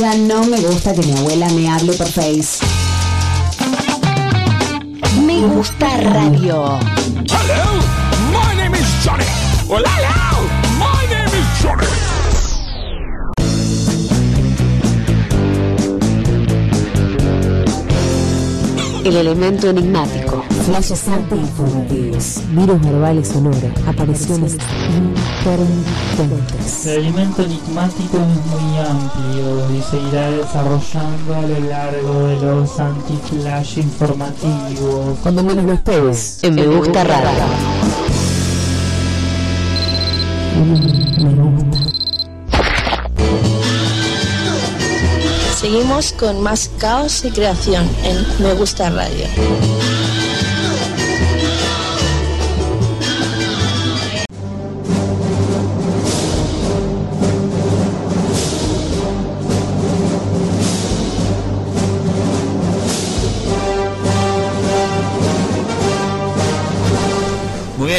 Ya no me gusta que mi abuela me hable por Face. Me gusta radio. Hello, my name is Johnny. Well, hello, my name is Johnny. El elemento enigmático. Flashes informativos. Virus verbales sonoros. Apariciones El elemento enigmático es muy amplio y se irá desarrollando a lo largo de los anti-flash informativos. Cuando menos lo esperes. En Me Gusta Radio. Me gusta. Seguimos con más caos y creación en Me Gusta Radio.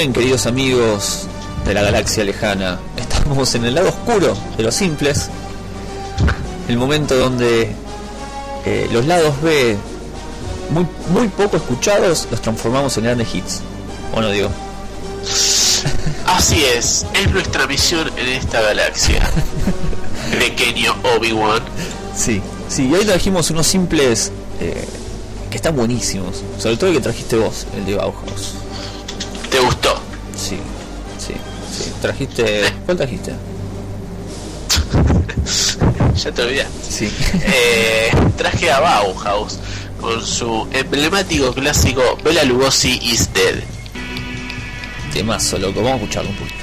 Bien, queridos amigos de la galaxia lejana, estamos en el lado oscuro de los simples, el momento donde eh, los lados B, muy, muy poco escuchados, los transformamos en grandes hits. ¿O no digo? Así es, es nuestra misión en esta galaxia. Pequeño Obi-Wan. Sí, sí, y hoy trajimos unos simples eh, que están buenísimos, sobre todo el que trajiste vos, el de Bauhaus. ¿Te gustó? Sí, sí, sí. Trajiste. ¿Cuál trajiste? Ya te olvidaste. Sí. Eh, traje a Bauhaus con su emblemático clásico Bela Lugosi is Dead. Temazo, loco. Vamos a escucharlo un poquito.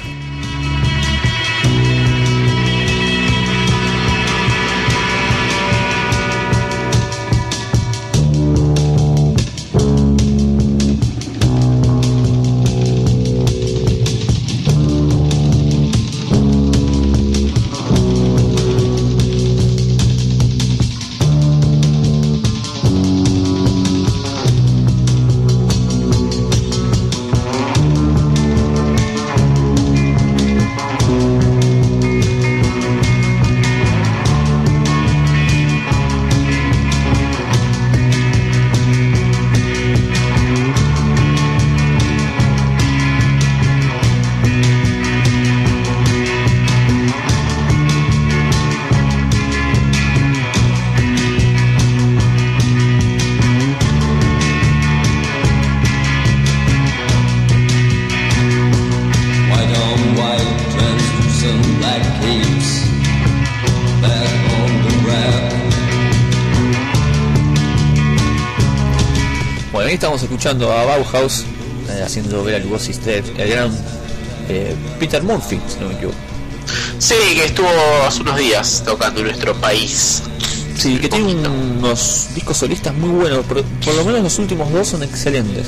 Escuchando a Bauhaus eh, haciendo Bela Lugosi is Dead, el gran eh, Peter Murphy, si no me equivoco. Sí, que estuvo hace unos días tocando en nuestro país. Sí, que tiene un- unos discos solistas muy buenos, por, por lo menos los últimos dos son excelentes.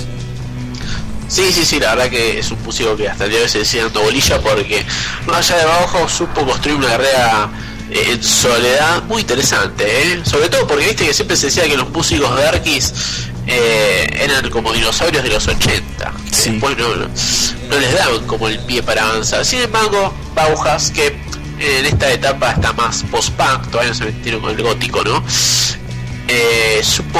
Sí, sí, sí, la verdad que es un músico que hasta el día de hoy se sigue dando bolilla porque más allá de Bauhaus supo construir una carrera eh, en soledad muy interesante, ¿eh? sobre todo porque viste que siempre se decía que los músicos de Arquis eh, eran como dinosaurios de los 80, después no, no, no les daban como el pie para avanzar. Sin embargo, Bauhaus, que en esta etapa está más post-punk, todavía no se metieron con el gótico, ¿no? Eh, supo,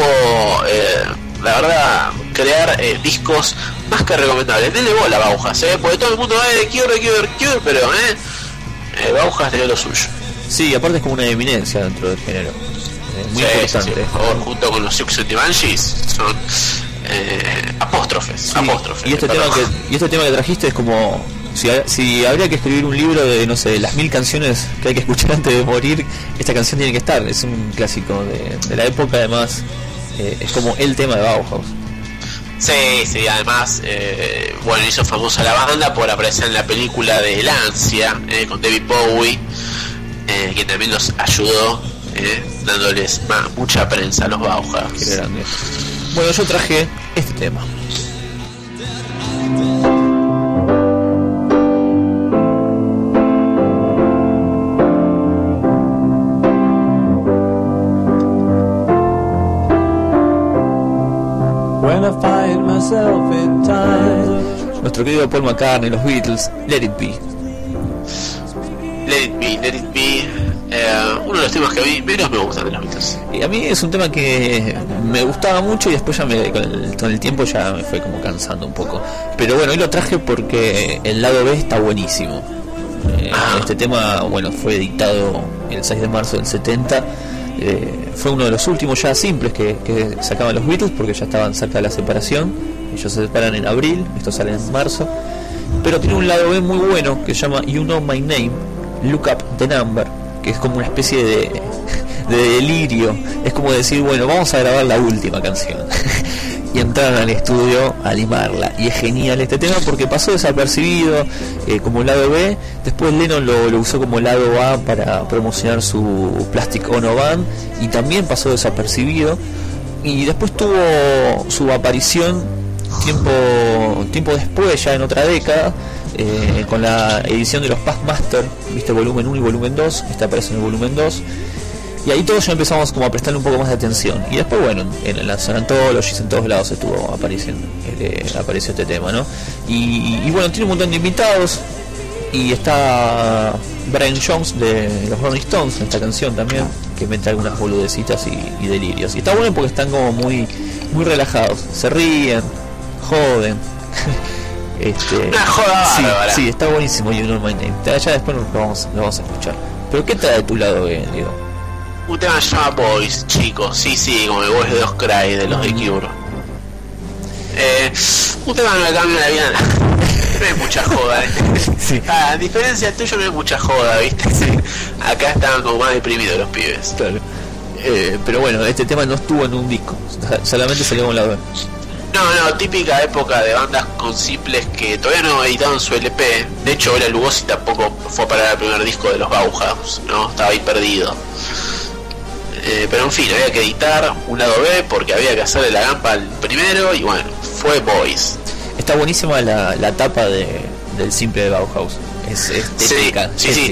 eh, la verdad, crear eh, discos más que recomendables. Denle bola a Bauhaus, ¿eh? porque todo el mundo va de Cure, Cure, Cure, pero ¿eh? eh Bauhaus dio lo suyo. Sí, aparte es como una eminencia dentro del género. Muy Sí, sí, importante. sí, por favor, junto con los the Banshees, son eh, apóstrofes, apóstrofes. Y este, tema que, y este tema que trajiste es como si, si habría que escribir un libro de, no sé, las mil canciones que hay que escuchar antes de morir, esta canción tiene que estar. Es un clásico de, de la época, además, eh, es como el tema de Bauhaus. Sí, sí, además, eh, bueno, hizo famosa la banda por aparecer en la película de El Ansia eh, con David Bowie, eh, que también los ayudó, eh, dándoles mucha prensa a los Bauhaus. Qué grande. Bueno, yo traje este tema. When I find myself in time. Nuestro querido Paul McCartney, los Beatles, Let It Be, de los temas que a mí menos me gustan de los Beatles. Y a mí es un tema que me gustaba mucho y después ya me, con, el, con el tiempo ya me fue como cansando un poco. Pero bueno, hoy lo traje porque el lado B está buenísimo. Eh, Este tema, bueno, fue editado el 6 de marzo del 70. Eh, fue uno de los últimos ya simples que, que sacaban los Beatles porque ya estaban cerca de la separación. Ellos se separan en abril, esto sale en marzo. Pero tiene un lado B muy bueno que se llama You Know My Name, Look Up the Number, que es como una especie de, de delirio. Es como decir, bueno, vamos a grabar la última canción. y entraron al estudio a limarla. Y es genial este tema porque pasó desapercibido eh, como lado B. Después Lennon lo, lo usó como lado A para promocionar su Plastic Ono Band y también pasó desapercibido. Y después tuvo su aparición tiempo, tiempo después, ya en otra década, eh, con la edición de los Past Master, viste volumen 1 y volumen 2, este aparece en el volumen 2. Y ahí todos ya empezamos como a prestarle un poco más de atención. Y después, bueno, en las Anthologies, en todos lados estuvo apareciendo, eh, apareció este tema, ¿no? Y, y bueno, tiene un montón de invitados. Y está Brian Jones de los Rolling Stones en esta canción también, que mete algunas boludecitas y, y delirios. Y está bueno porque están como muy, muy relajados. Se ríen, joden. este, Una joda sí, bárbara. sí, está buenísimo You Know My Name. Ya después lo vamos, lo vamos a escuchar. Pero ¿qué trae de tu lado B, Diego? Un tema que se llama Boys, chicos. Sí, sí, como el Boys de los Cry de los de Cure. Eh, un tema que me cambia la vida. No hay mucha joda. ¿eh? Ah, a diferencia tuyo no hay mucha joda, ¿viste? Acá estaban como más deprimidos los pibes. Eh, pero bueno, este tema no estuvo en un disco, solamente salió con la B. No, no, típica época de bandas con simples que todavía no editaron su LP. De hecho, Bela Lugosi tampoco fue a parar al primer disco de los Bauhaus, ¿no? Estaba ahí perdido. Eh, pero en fin, había que editar un lado B porque había que hacerle la gampa al primero y bueno, fue Boys. Está buenísima la, la tapa de, del simple de Bauhaus. Es Sí, estética. sí, sí, estética.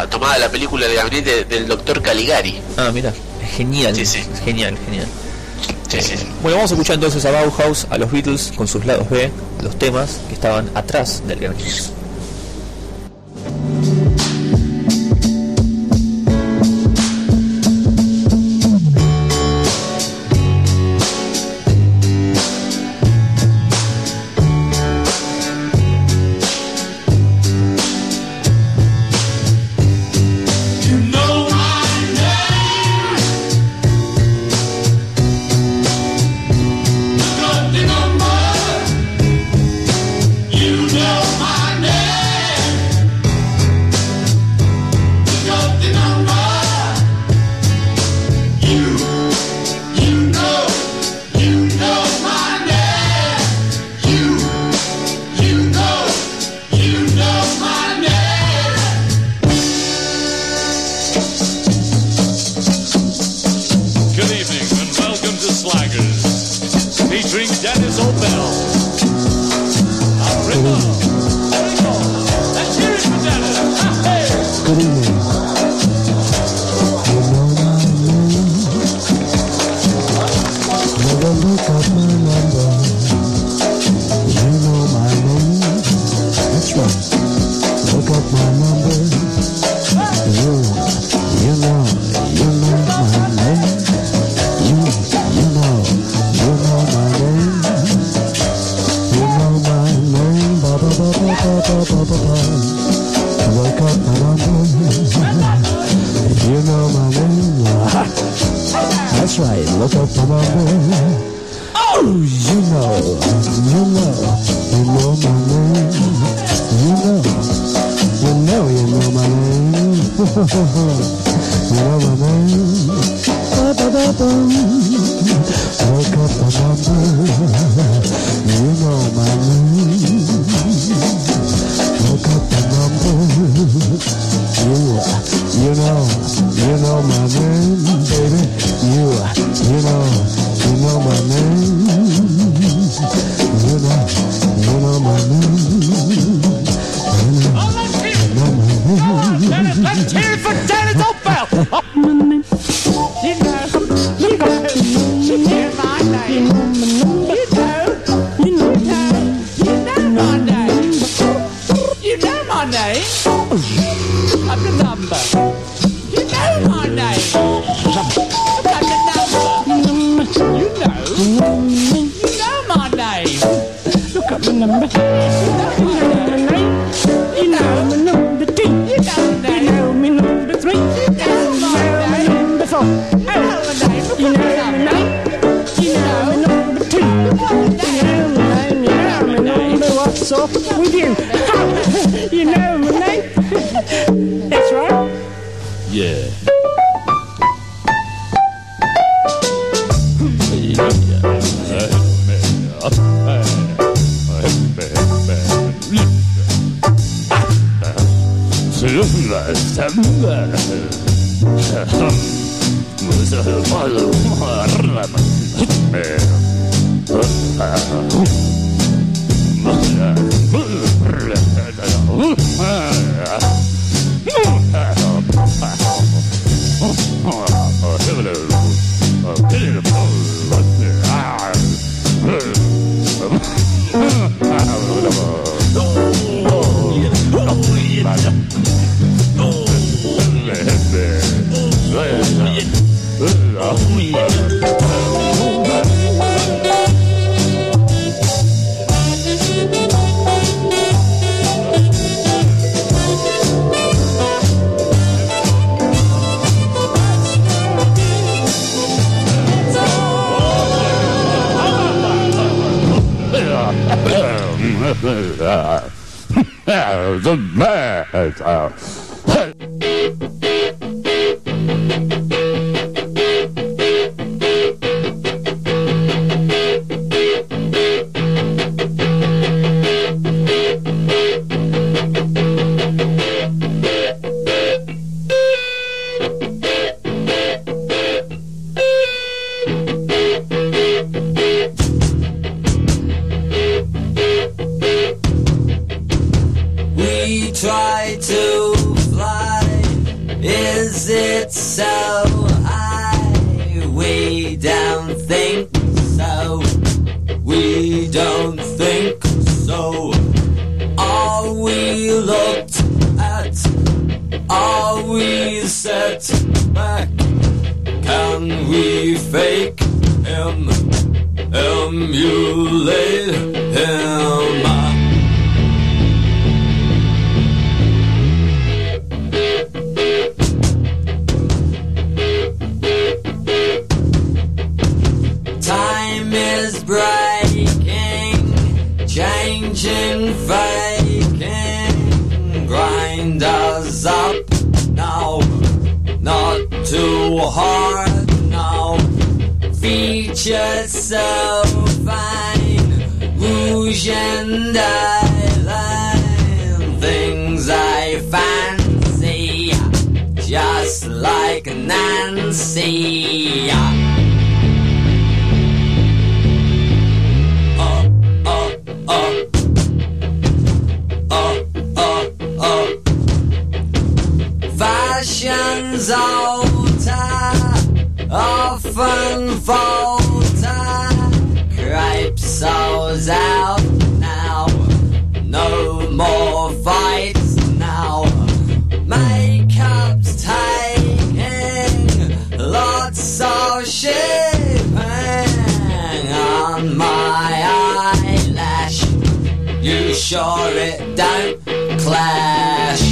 está tomada la película del gabinete del doctor Caligari. Ah, mira, es genial. Sí, sí. es genial, genial. Bueno, vamos a escuchar entonces a Bauhaus, a los Beatles con sus lados B, los temas que estaban atrás del Gran Can we fake him? Emulate him? Time is breaking, changing, faking. Grind us up now, not too hard creature so fine, rouge and I things I fancy, just like Nancy. Oh, oh, oh. Oh, oh, oh. Fashion's all often falter. Crepe sows out now, no more fights now. Makeup's taking lots of shipping on my eyelash. You sure it don't clash?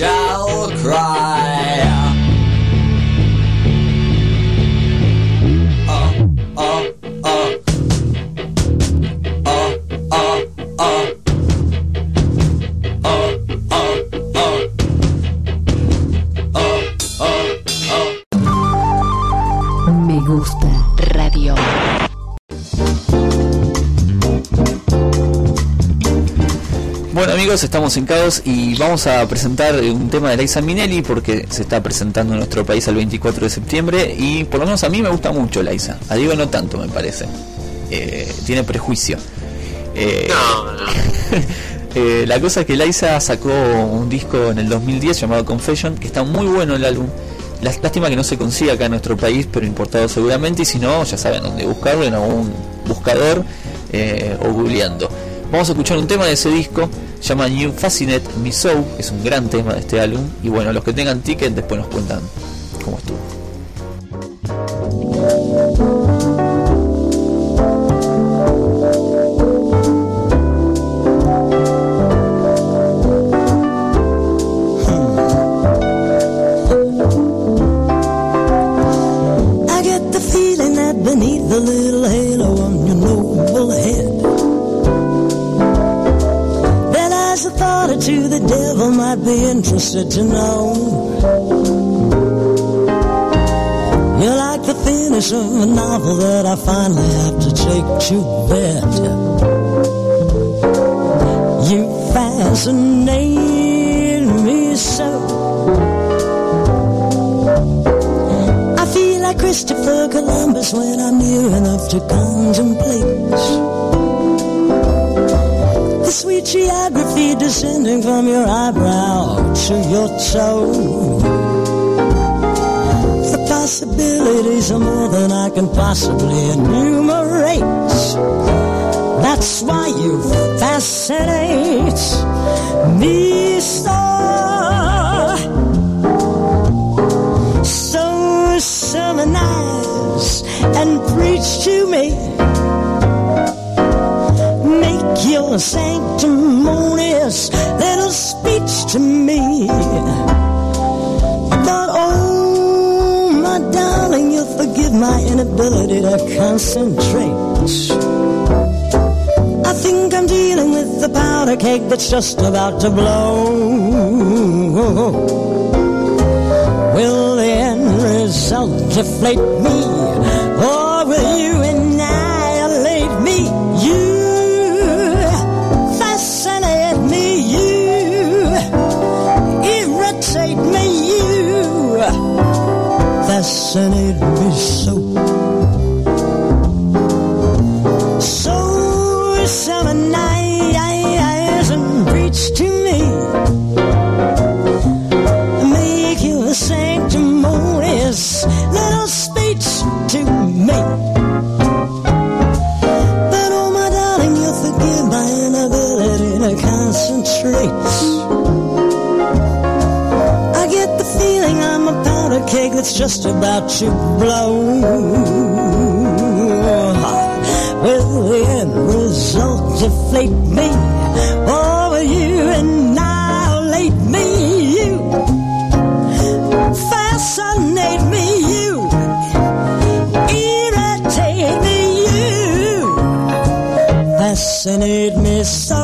shall cry. Amigos, estamos en Caos y vamos a presentar un tema de Liza Minnelli porque se está presentando en nuestro país el 24 de septiembre y por lo menos a mí me gusta mucho Liza. A Diego no tanto me parece. Eh, tiene prejuicio. Eh, eh, la cosa es que Liza sacó un disco en el 2010 llamado Confession, que está muy bueno el álbum. Lá- Lástima que no se consiga acá en nuestro país, pero importado seguramente, y si no, ya saben dónde buscarlo, en algún buscador eh, o googleando. Vamos a escuchar un tema de ese disco, se llama New Fascinate Me So, es un gran tema de este álbum, y bueno, los que tengan ticket después nos cuentan cómo estuvo. Two the devil might be interested to know. You're like the finish of a novel that I finally have to take to bed. You fascinate me so. I feel like Christopher Columbus when I'm near enough to contemplate sweet geography descending from your eyebrow to your toe. The possibilities are more than I can possibly enumerate. That's why you fascinate me so. So sermonize and preach to me. Your sanctimonious little speech to me. But oh, my darling, you'll forgive my inability to concentrate. I think I'm dealing with the powder cake that's just about to blow. Will the end result deflate me? To concentrate. I get the feeling I'm a powder keg that's just about to blow. Will the end result deflate me? Or will you annihilate me? You fascinate me, you irritate me, you fascinate me so,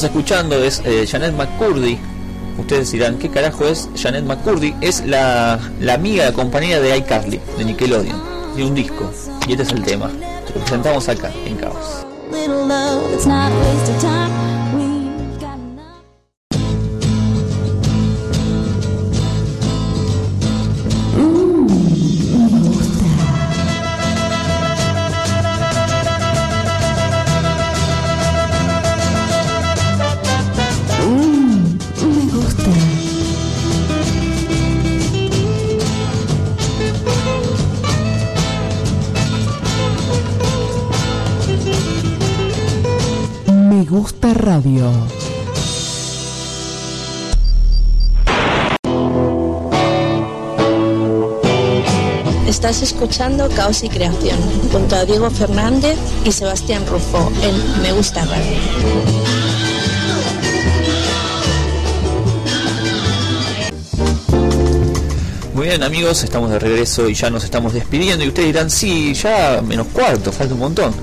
estamos escuchando es eh, Janet McCurdy. Ustedes dirán, ¿qué carajo es Janet McCurdy? Es la, la amiga, la compañera de iCarly, de Nickelodeon, de un disco. Y este es el tema. Te lo presentamos acá, en Caos. Escuchando Caos y Creación junto a Diego Fernández y Sebastián Rufo en Me Gusta Radio. Muy bien amigos, estamos de regreso y ya nos estamos despidiendo y ustedes dirán, sí, ya menos cuarto, falta un montón.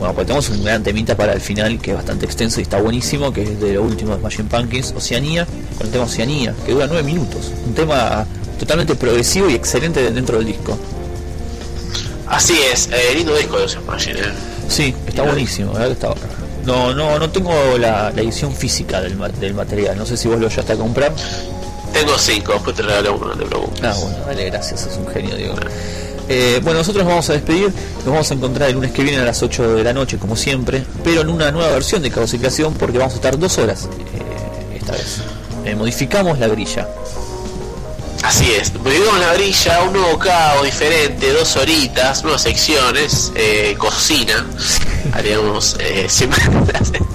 Bueno, pues tenemos un gran temita para el final que es bastante extenso y está buenísimo, que es de lo último de Machine Pumpkins, Oceanía, con el tema Oceanía, que dura nueve minutos. Un tema totalmente progresivo y excelente dentro del disco. Así es, eh, lindo disco de Ocean Machine. eh. Sí, está buenísimo, ¿verdad? que Está... No, no, no tengo la, la edición física del, del material, no sé si vos lo ya a comprar. Tengo cinco, después te regalo uno, no te preocupes. Ah, bueno, dale, gracias, es un genio, Diego. Eh, bueno, nosotros nos vamos a despedir, nos vamos a encontrar el lunes que viene a las 8 de la noche, como siempre, pero en una nueva versión de Creación, porque vamos a estar dos horas eh, esta vez. Eh, modificamos la grilla. Así es, vivimos la brilla, un nuevo caos diferente, dos horitas, nuevas secciones, eh, cocina, haríamos eh, siempre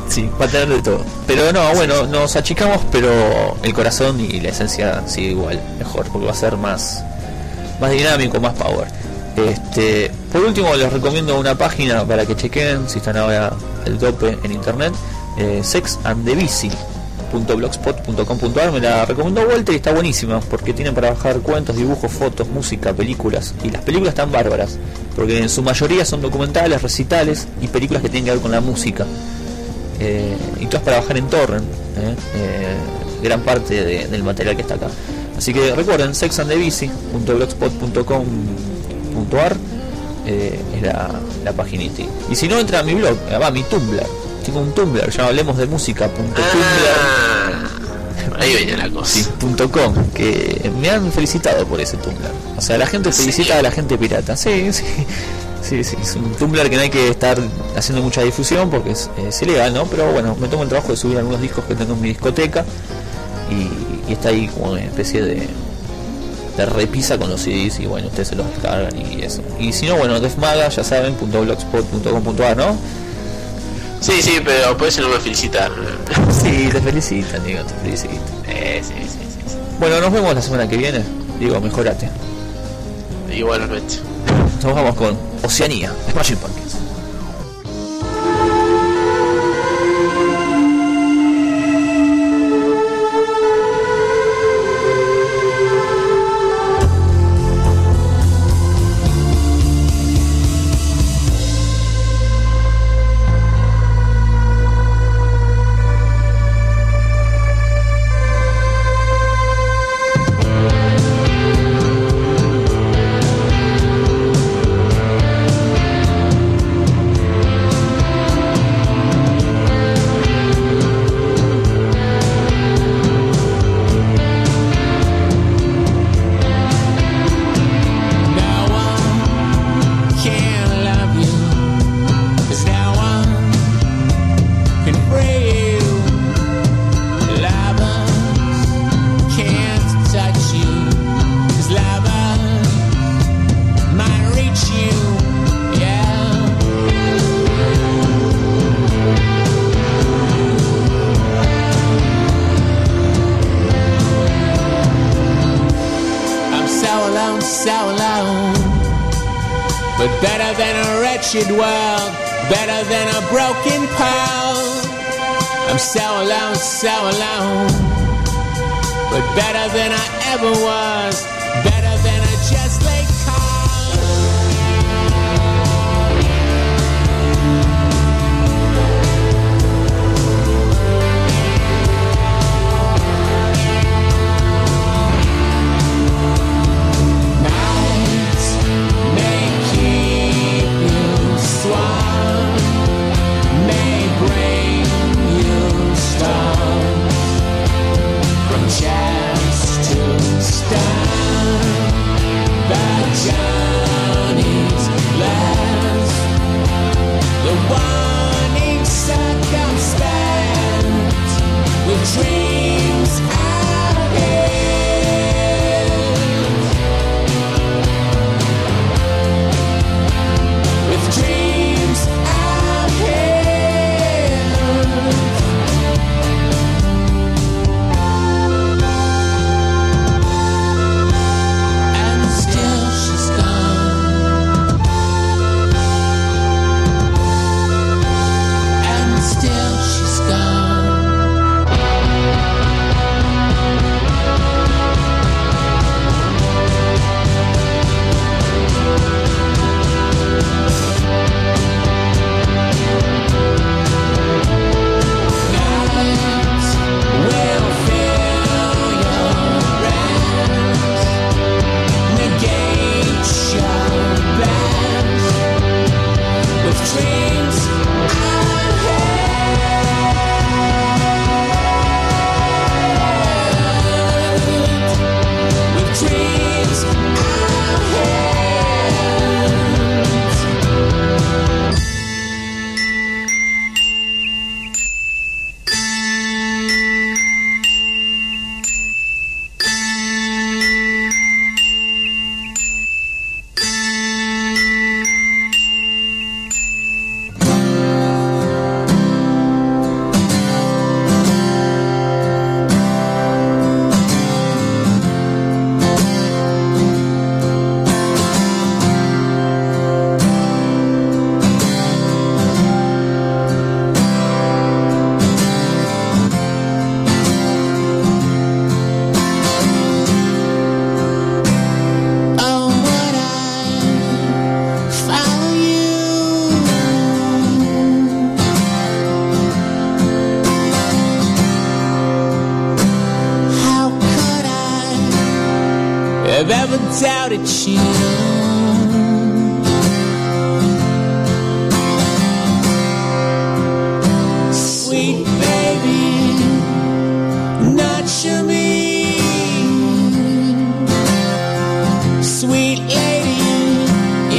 Sí, va a tener de todo. Pero no, bueno, nos achicamos, pero el corazón y la esencia sigue igual, mejor, porque va a ser más, más dinámico, más power. Este, por último, les recomiendo una página para que chequen si están ahora al tope en internet, eh, sexandthebici.blogspot.com.ar me la recomendó Walter y está buenísima porque tienen para bajar cuentos, dibujos, fotos, música, películas y las películas están bárbaras porque en su mayoría son documentales, recitales y películas que tienen que ver con la música. Eh, y todas para bajar en torrent eh, eh, gran parte de- del material que está acá. Así que recuerden sexandthebici.blogspot.com.ar eh, es la, la paginita. Y si no entra a mi blog va a mi tumblr tengo un tumblr ya hablemos de música ahí venía la cosa Sí, punto .com, que me han felicitado por ese Tumblr. O sea, la gente felicita a la gente pirata. Sí, sí. Sí, sí, es un Tumblr que no hay que estar haciendo mucha difusión porque es, es ilegal, ¿no? Pero bueno, me tomo el trabajo de subir algunos discos que tengo en mi discoteca y, y está ahí como una especie de, de repisa con los CDs y bueno, ustedes se los descargan y eso. Y si no, bueno, Defmaga, ya saben, .blogspot.com.ar, ¿no? Sí, sí, pero puede ser no me felicitar. Sí, te felicitan, digo, te felicitan. Eh, sí, sí, sí, sí. Bueno, nos vemos la semana que viene. Digo, mejorate. Igualmente. Nos vamos con Oceanía, Smashing Pumpkins.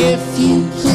If you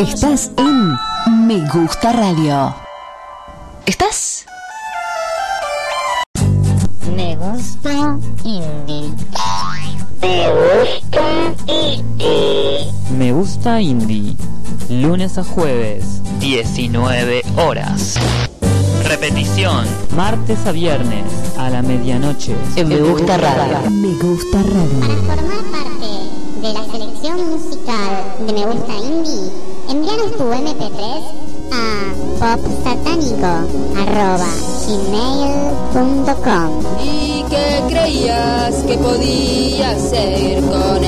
Estás en Me Gusta Radio. ¿Estás? Me gusta indie. Me gusta indie. Me gusta indie. Lunes a jueves, 19 horas. Repetición. Martes a viernes, a la medianoche. En Me Gusta Radio. Me Gusta Radio. Formar parte de la selección musical de Me Gusta Indie, tu MP3 a popsatánico.gmail.com ¿Y qué creías que podías hacer con